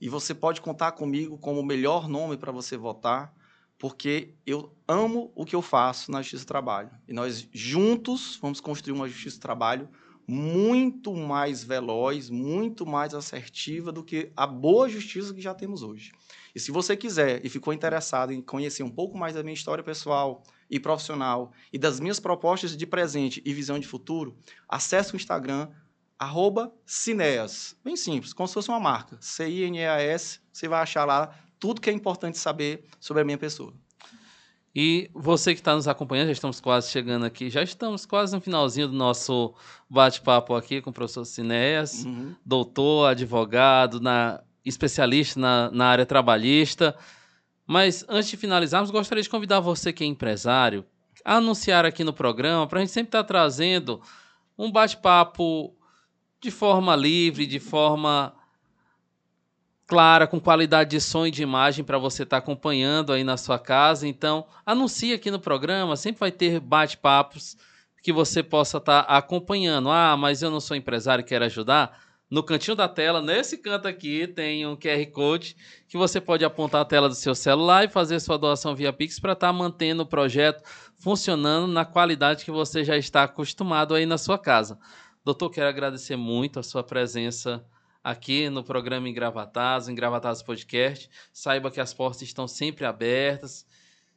B: E você pode contar comigo como o melhor nome para você votar, porque eu amo o que eu faço na Justiça do Trabalho. E nós juntos vamos construir uma Justiça do Trabalho muito mais veloz, muito mais assertiva do que a boa justiça que já temos hoje. E se você quiser e ficou interessado em conhecer um pouco mais da minha história pessoal e profissional e das minhas propostas de presente e visão de futuro, acesse o Instagram arroba Cineas. Bem simples, como se fosse uma marca. C-I-N-E-A-S, você vai achar lá tudo que é importante saber sobre a minha pessoa.
A: E você que está nos acompanhando, já estamos quase chegando aqui, já estamos quase no finalzinho do nosso bate-papo aqui com o professor Cinéas, uhum. doutor, advogado, na, especialista na, na área trabalhista. Mas antes de finalizarmos, gostaria de convidar você que é empresário a anunciar aqui no programa, para a gente sempre estar tá trazendo um bate-papo de forma livre, de forma clara, com qualidade de som e de imagem para você estar tá acompanhando aí na sua casa. Então, anuncie aqui no programa, sempre vai ter bate-papos que você possa estar tá acompanhando. Ah, mas eu não sou empresário e quero ajudar. No cantinho da tela, nesse canto aqui, tem um QR Code que você pode apontar a tela do seu celular e fazer sua doação via Pix para estar tá mantendo o projeto funcionando na qualidade que você já está acostumado aí na sua casa. Doutor, quero agradecer muito a sua presença aqui no programa Engravatados, Engravatados Podcast. Saiba que as portas estão sempre abertas.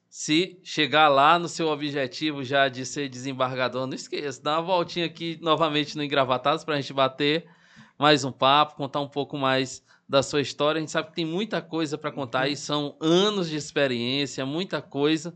A: Se chegar lá no seu objetivo já de ser desembargador, não esqueça, dá uma voltinha aqui novamente no Engravatados para a gente bater mais um papo, contar um pouco mais da sua história. A gente sabe que tem muita coisa para contar e são anos de experiência, muita coisa.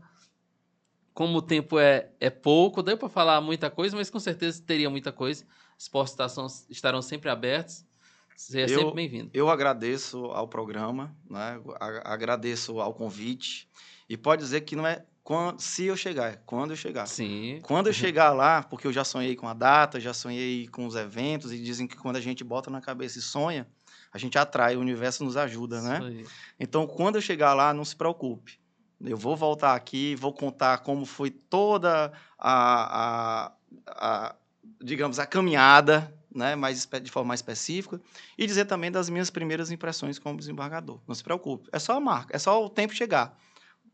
A: Como o tempo é, é pouco, deu para falar muita coisa, mas com certeza teria muita coisa. As portas estarão sempre abertas. Você é eu, sempre bem-vindo.
B: Eu agradeço ao programa, né? agradeço ao convite. E pode dizer que não é quando, se eu chegar, é quando eu chegar.
A: Sim.
B: Quando eu chegar lá, porque eu já sonhei com a data, já sonhei com os eventos, e dizem que quando a gente bota na cabeça e sonha, a gente atrai, o universo nos ajuda, né? Então, quando eu chegar lá, não se preocupe. Eu vou voltar aqui, vou contar como foi toda a, a, a digamos, a caminhada né, mais, de forma mais específica, e dizer também das minhas primeiras impressões como desembargador. Não se preocupe, é só a marca, é só o tempo chegar.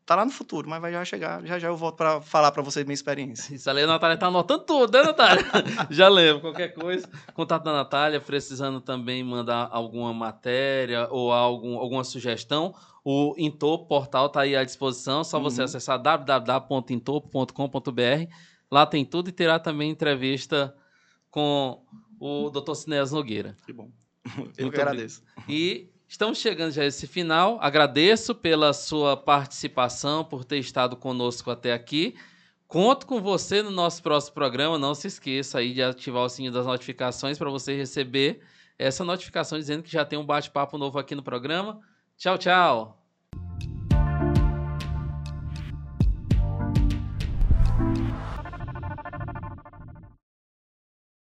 B: Tá lá no futuro, mas vai já chegar. Já já eu volto para falar para vocês minha experiência.
A: Isso ali a Natália tá anotando tudo, né, Natália? já lembro. Qualquer coisa, contato da Natália, precisando também mandar alguma matéria ou algum, alguma sugestão. O Intopo portal tá aí à disposição, só você uhum. acessar www.intopo.com.br. Lá tem tudo e terá também entrevista com o Dr. Cineas Nogueira.
B: Que bom. Eu Muito que agradeço.
A: E estamos chegando já a esse final. Agradeço pela sua participação, por ter estado conosco até aqui. Conto com você no nosso próximo programa. Não se esqueça aí de ativar o sininho das notificações para você receber essa notificação dizendo que já tem um bate-papo novo aqui no programa. Tchau, tchau.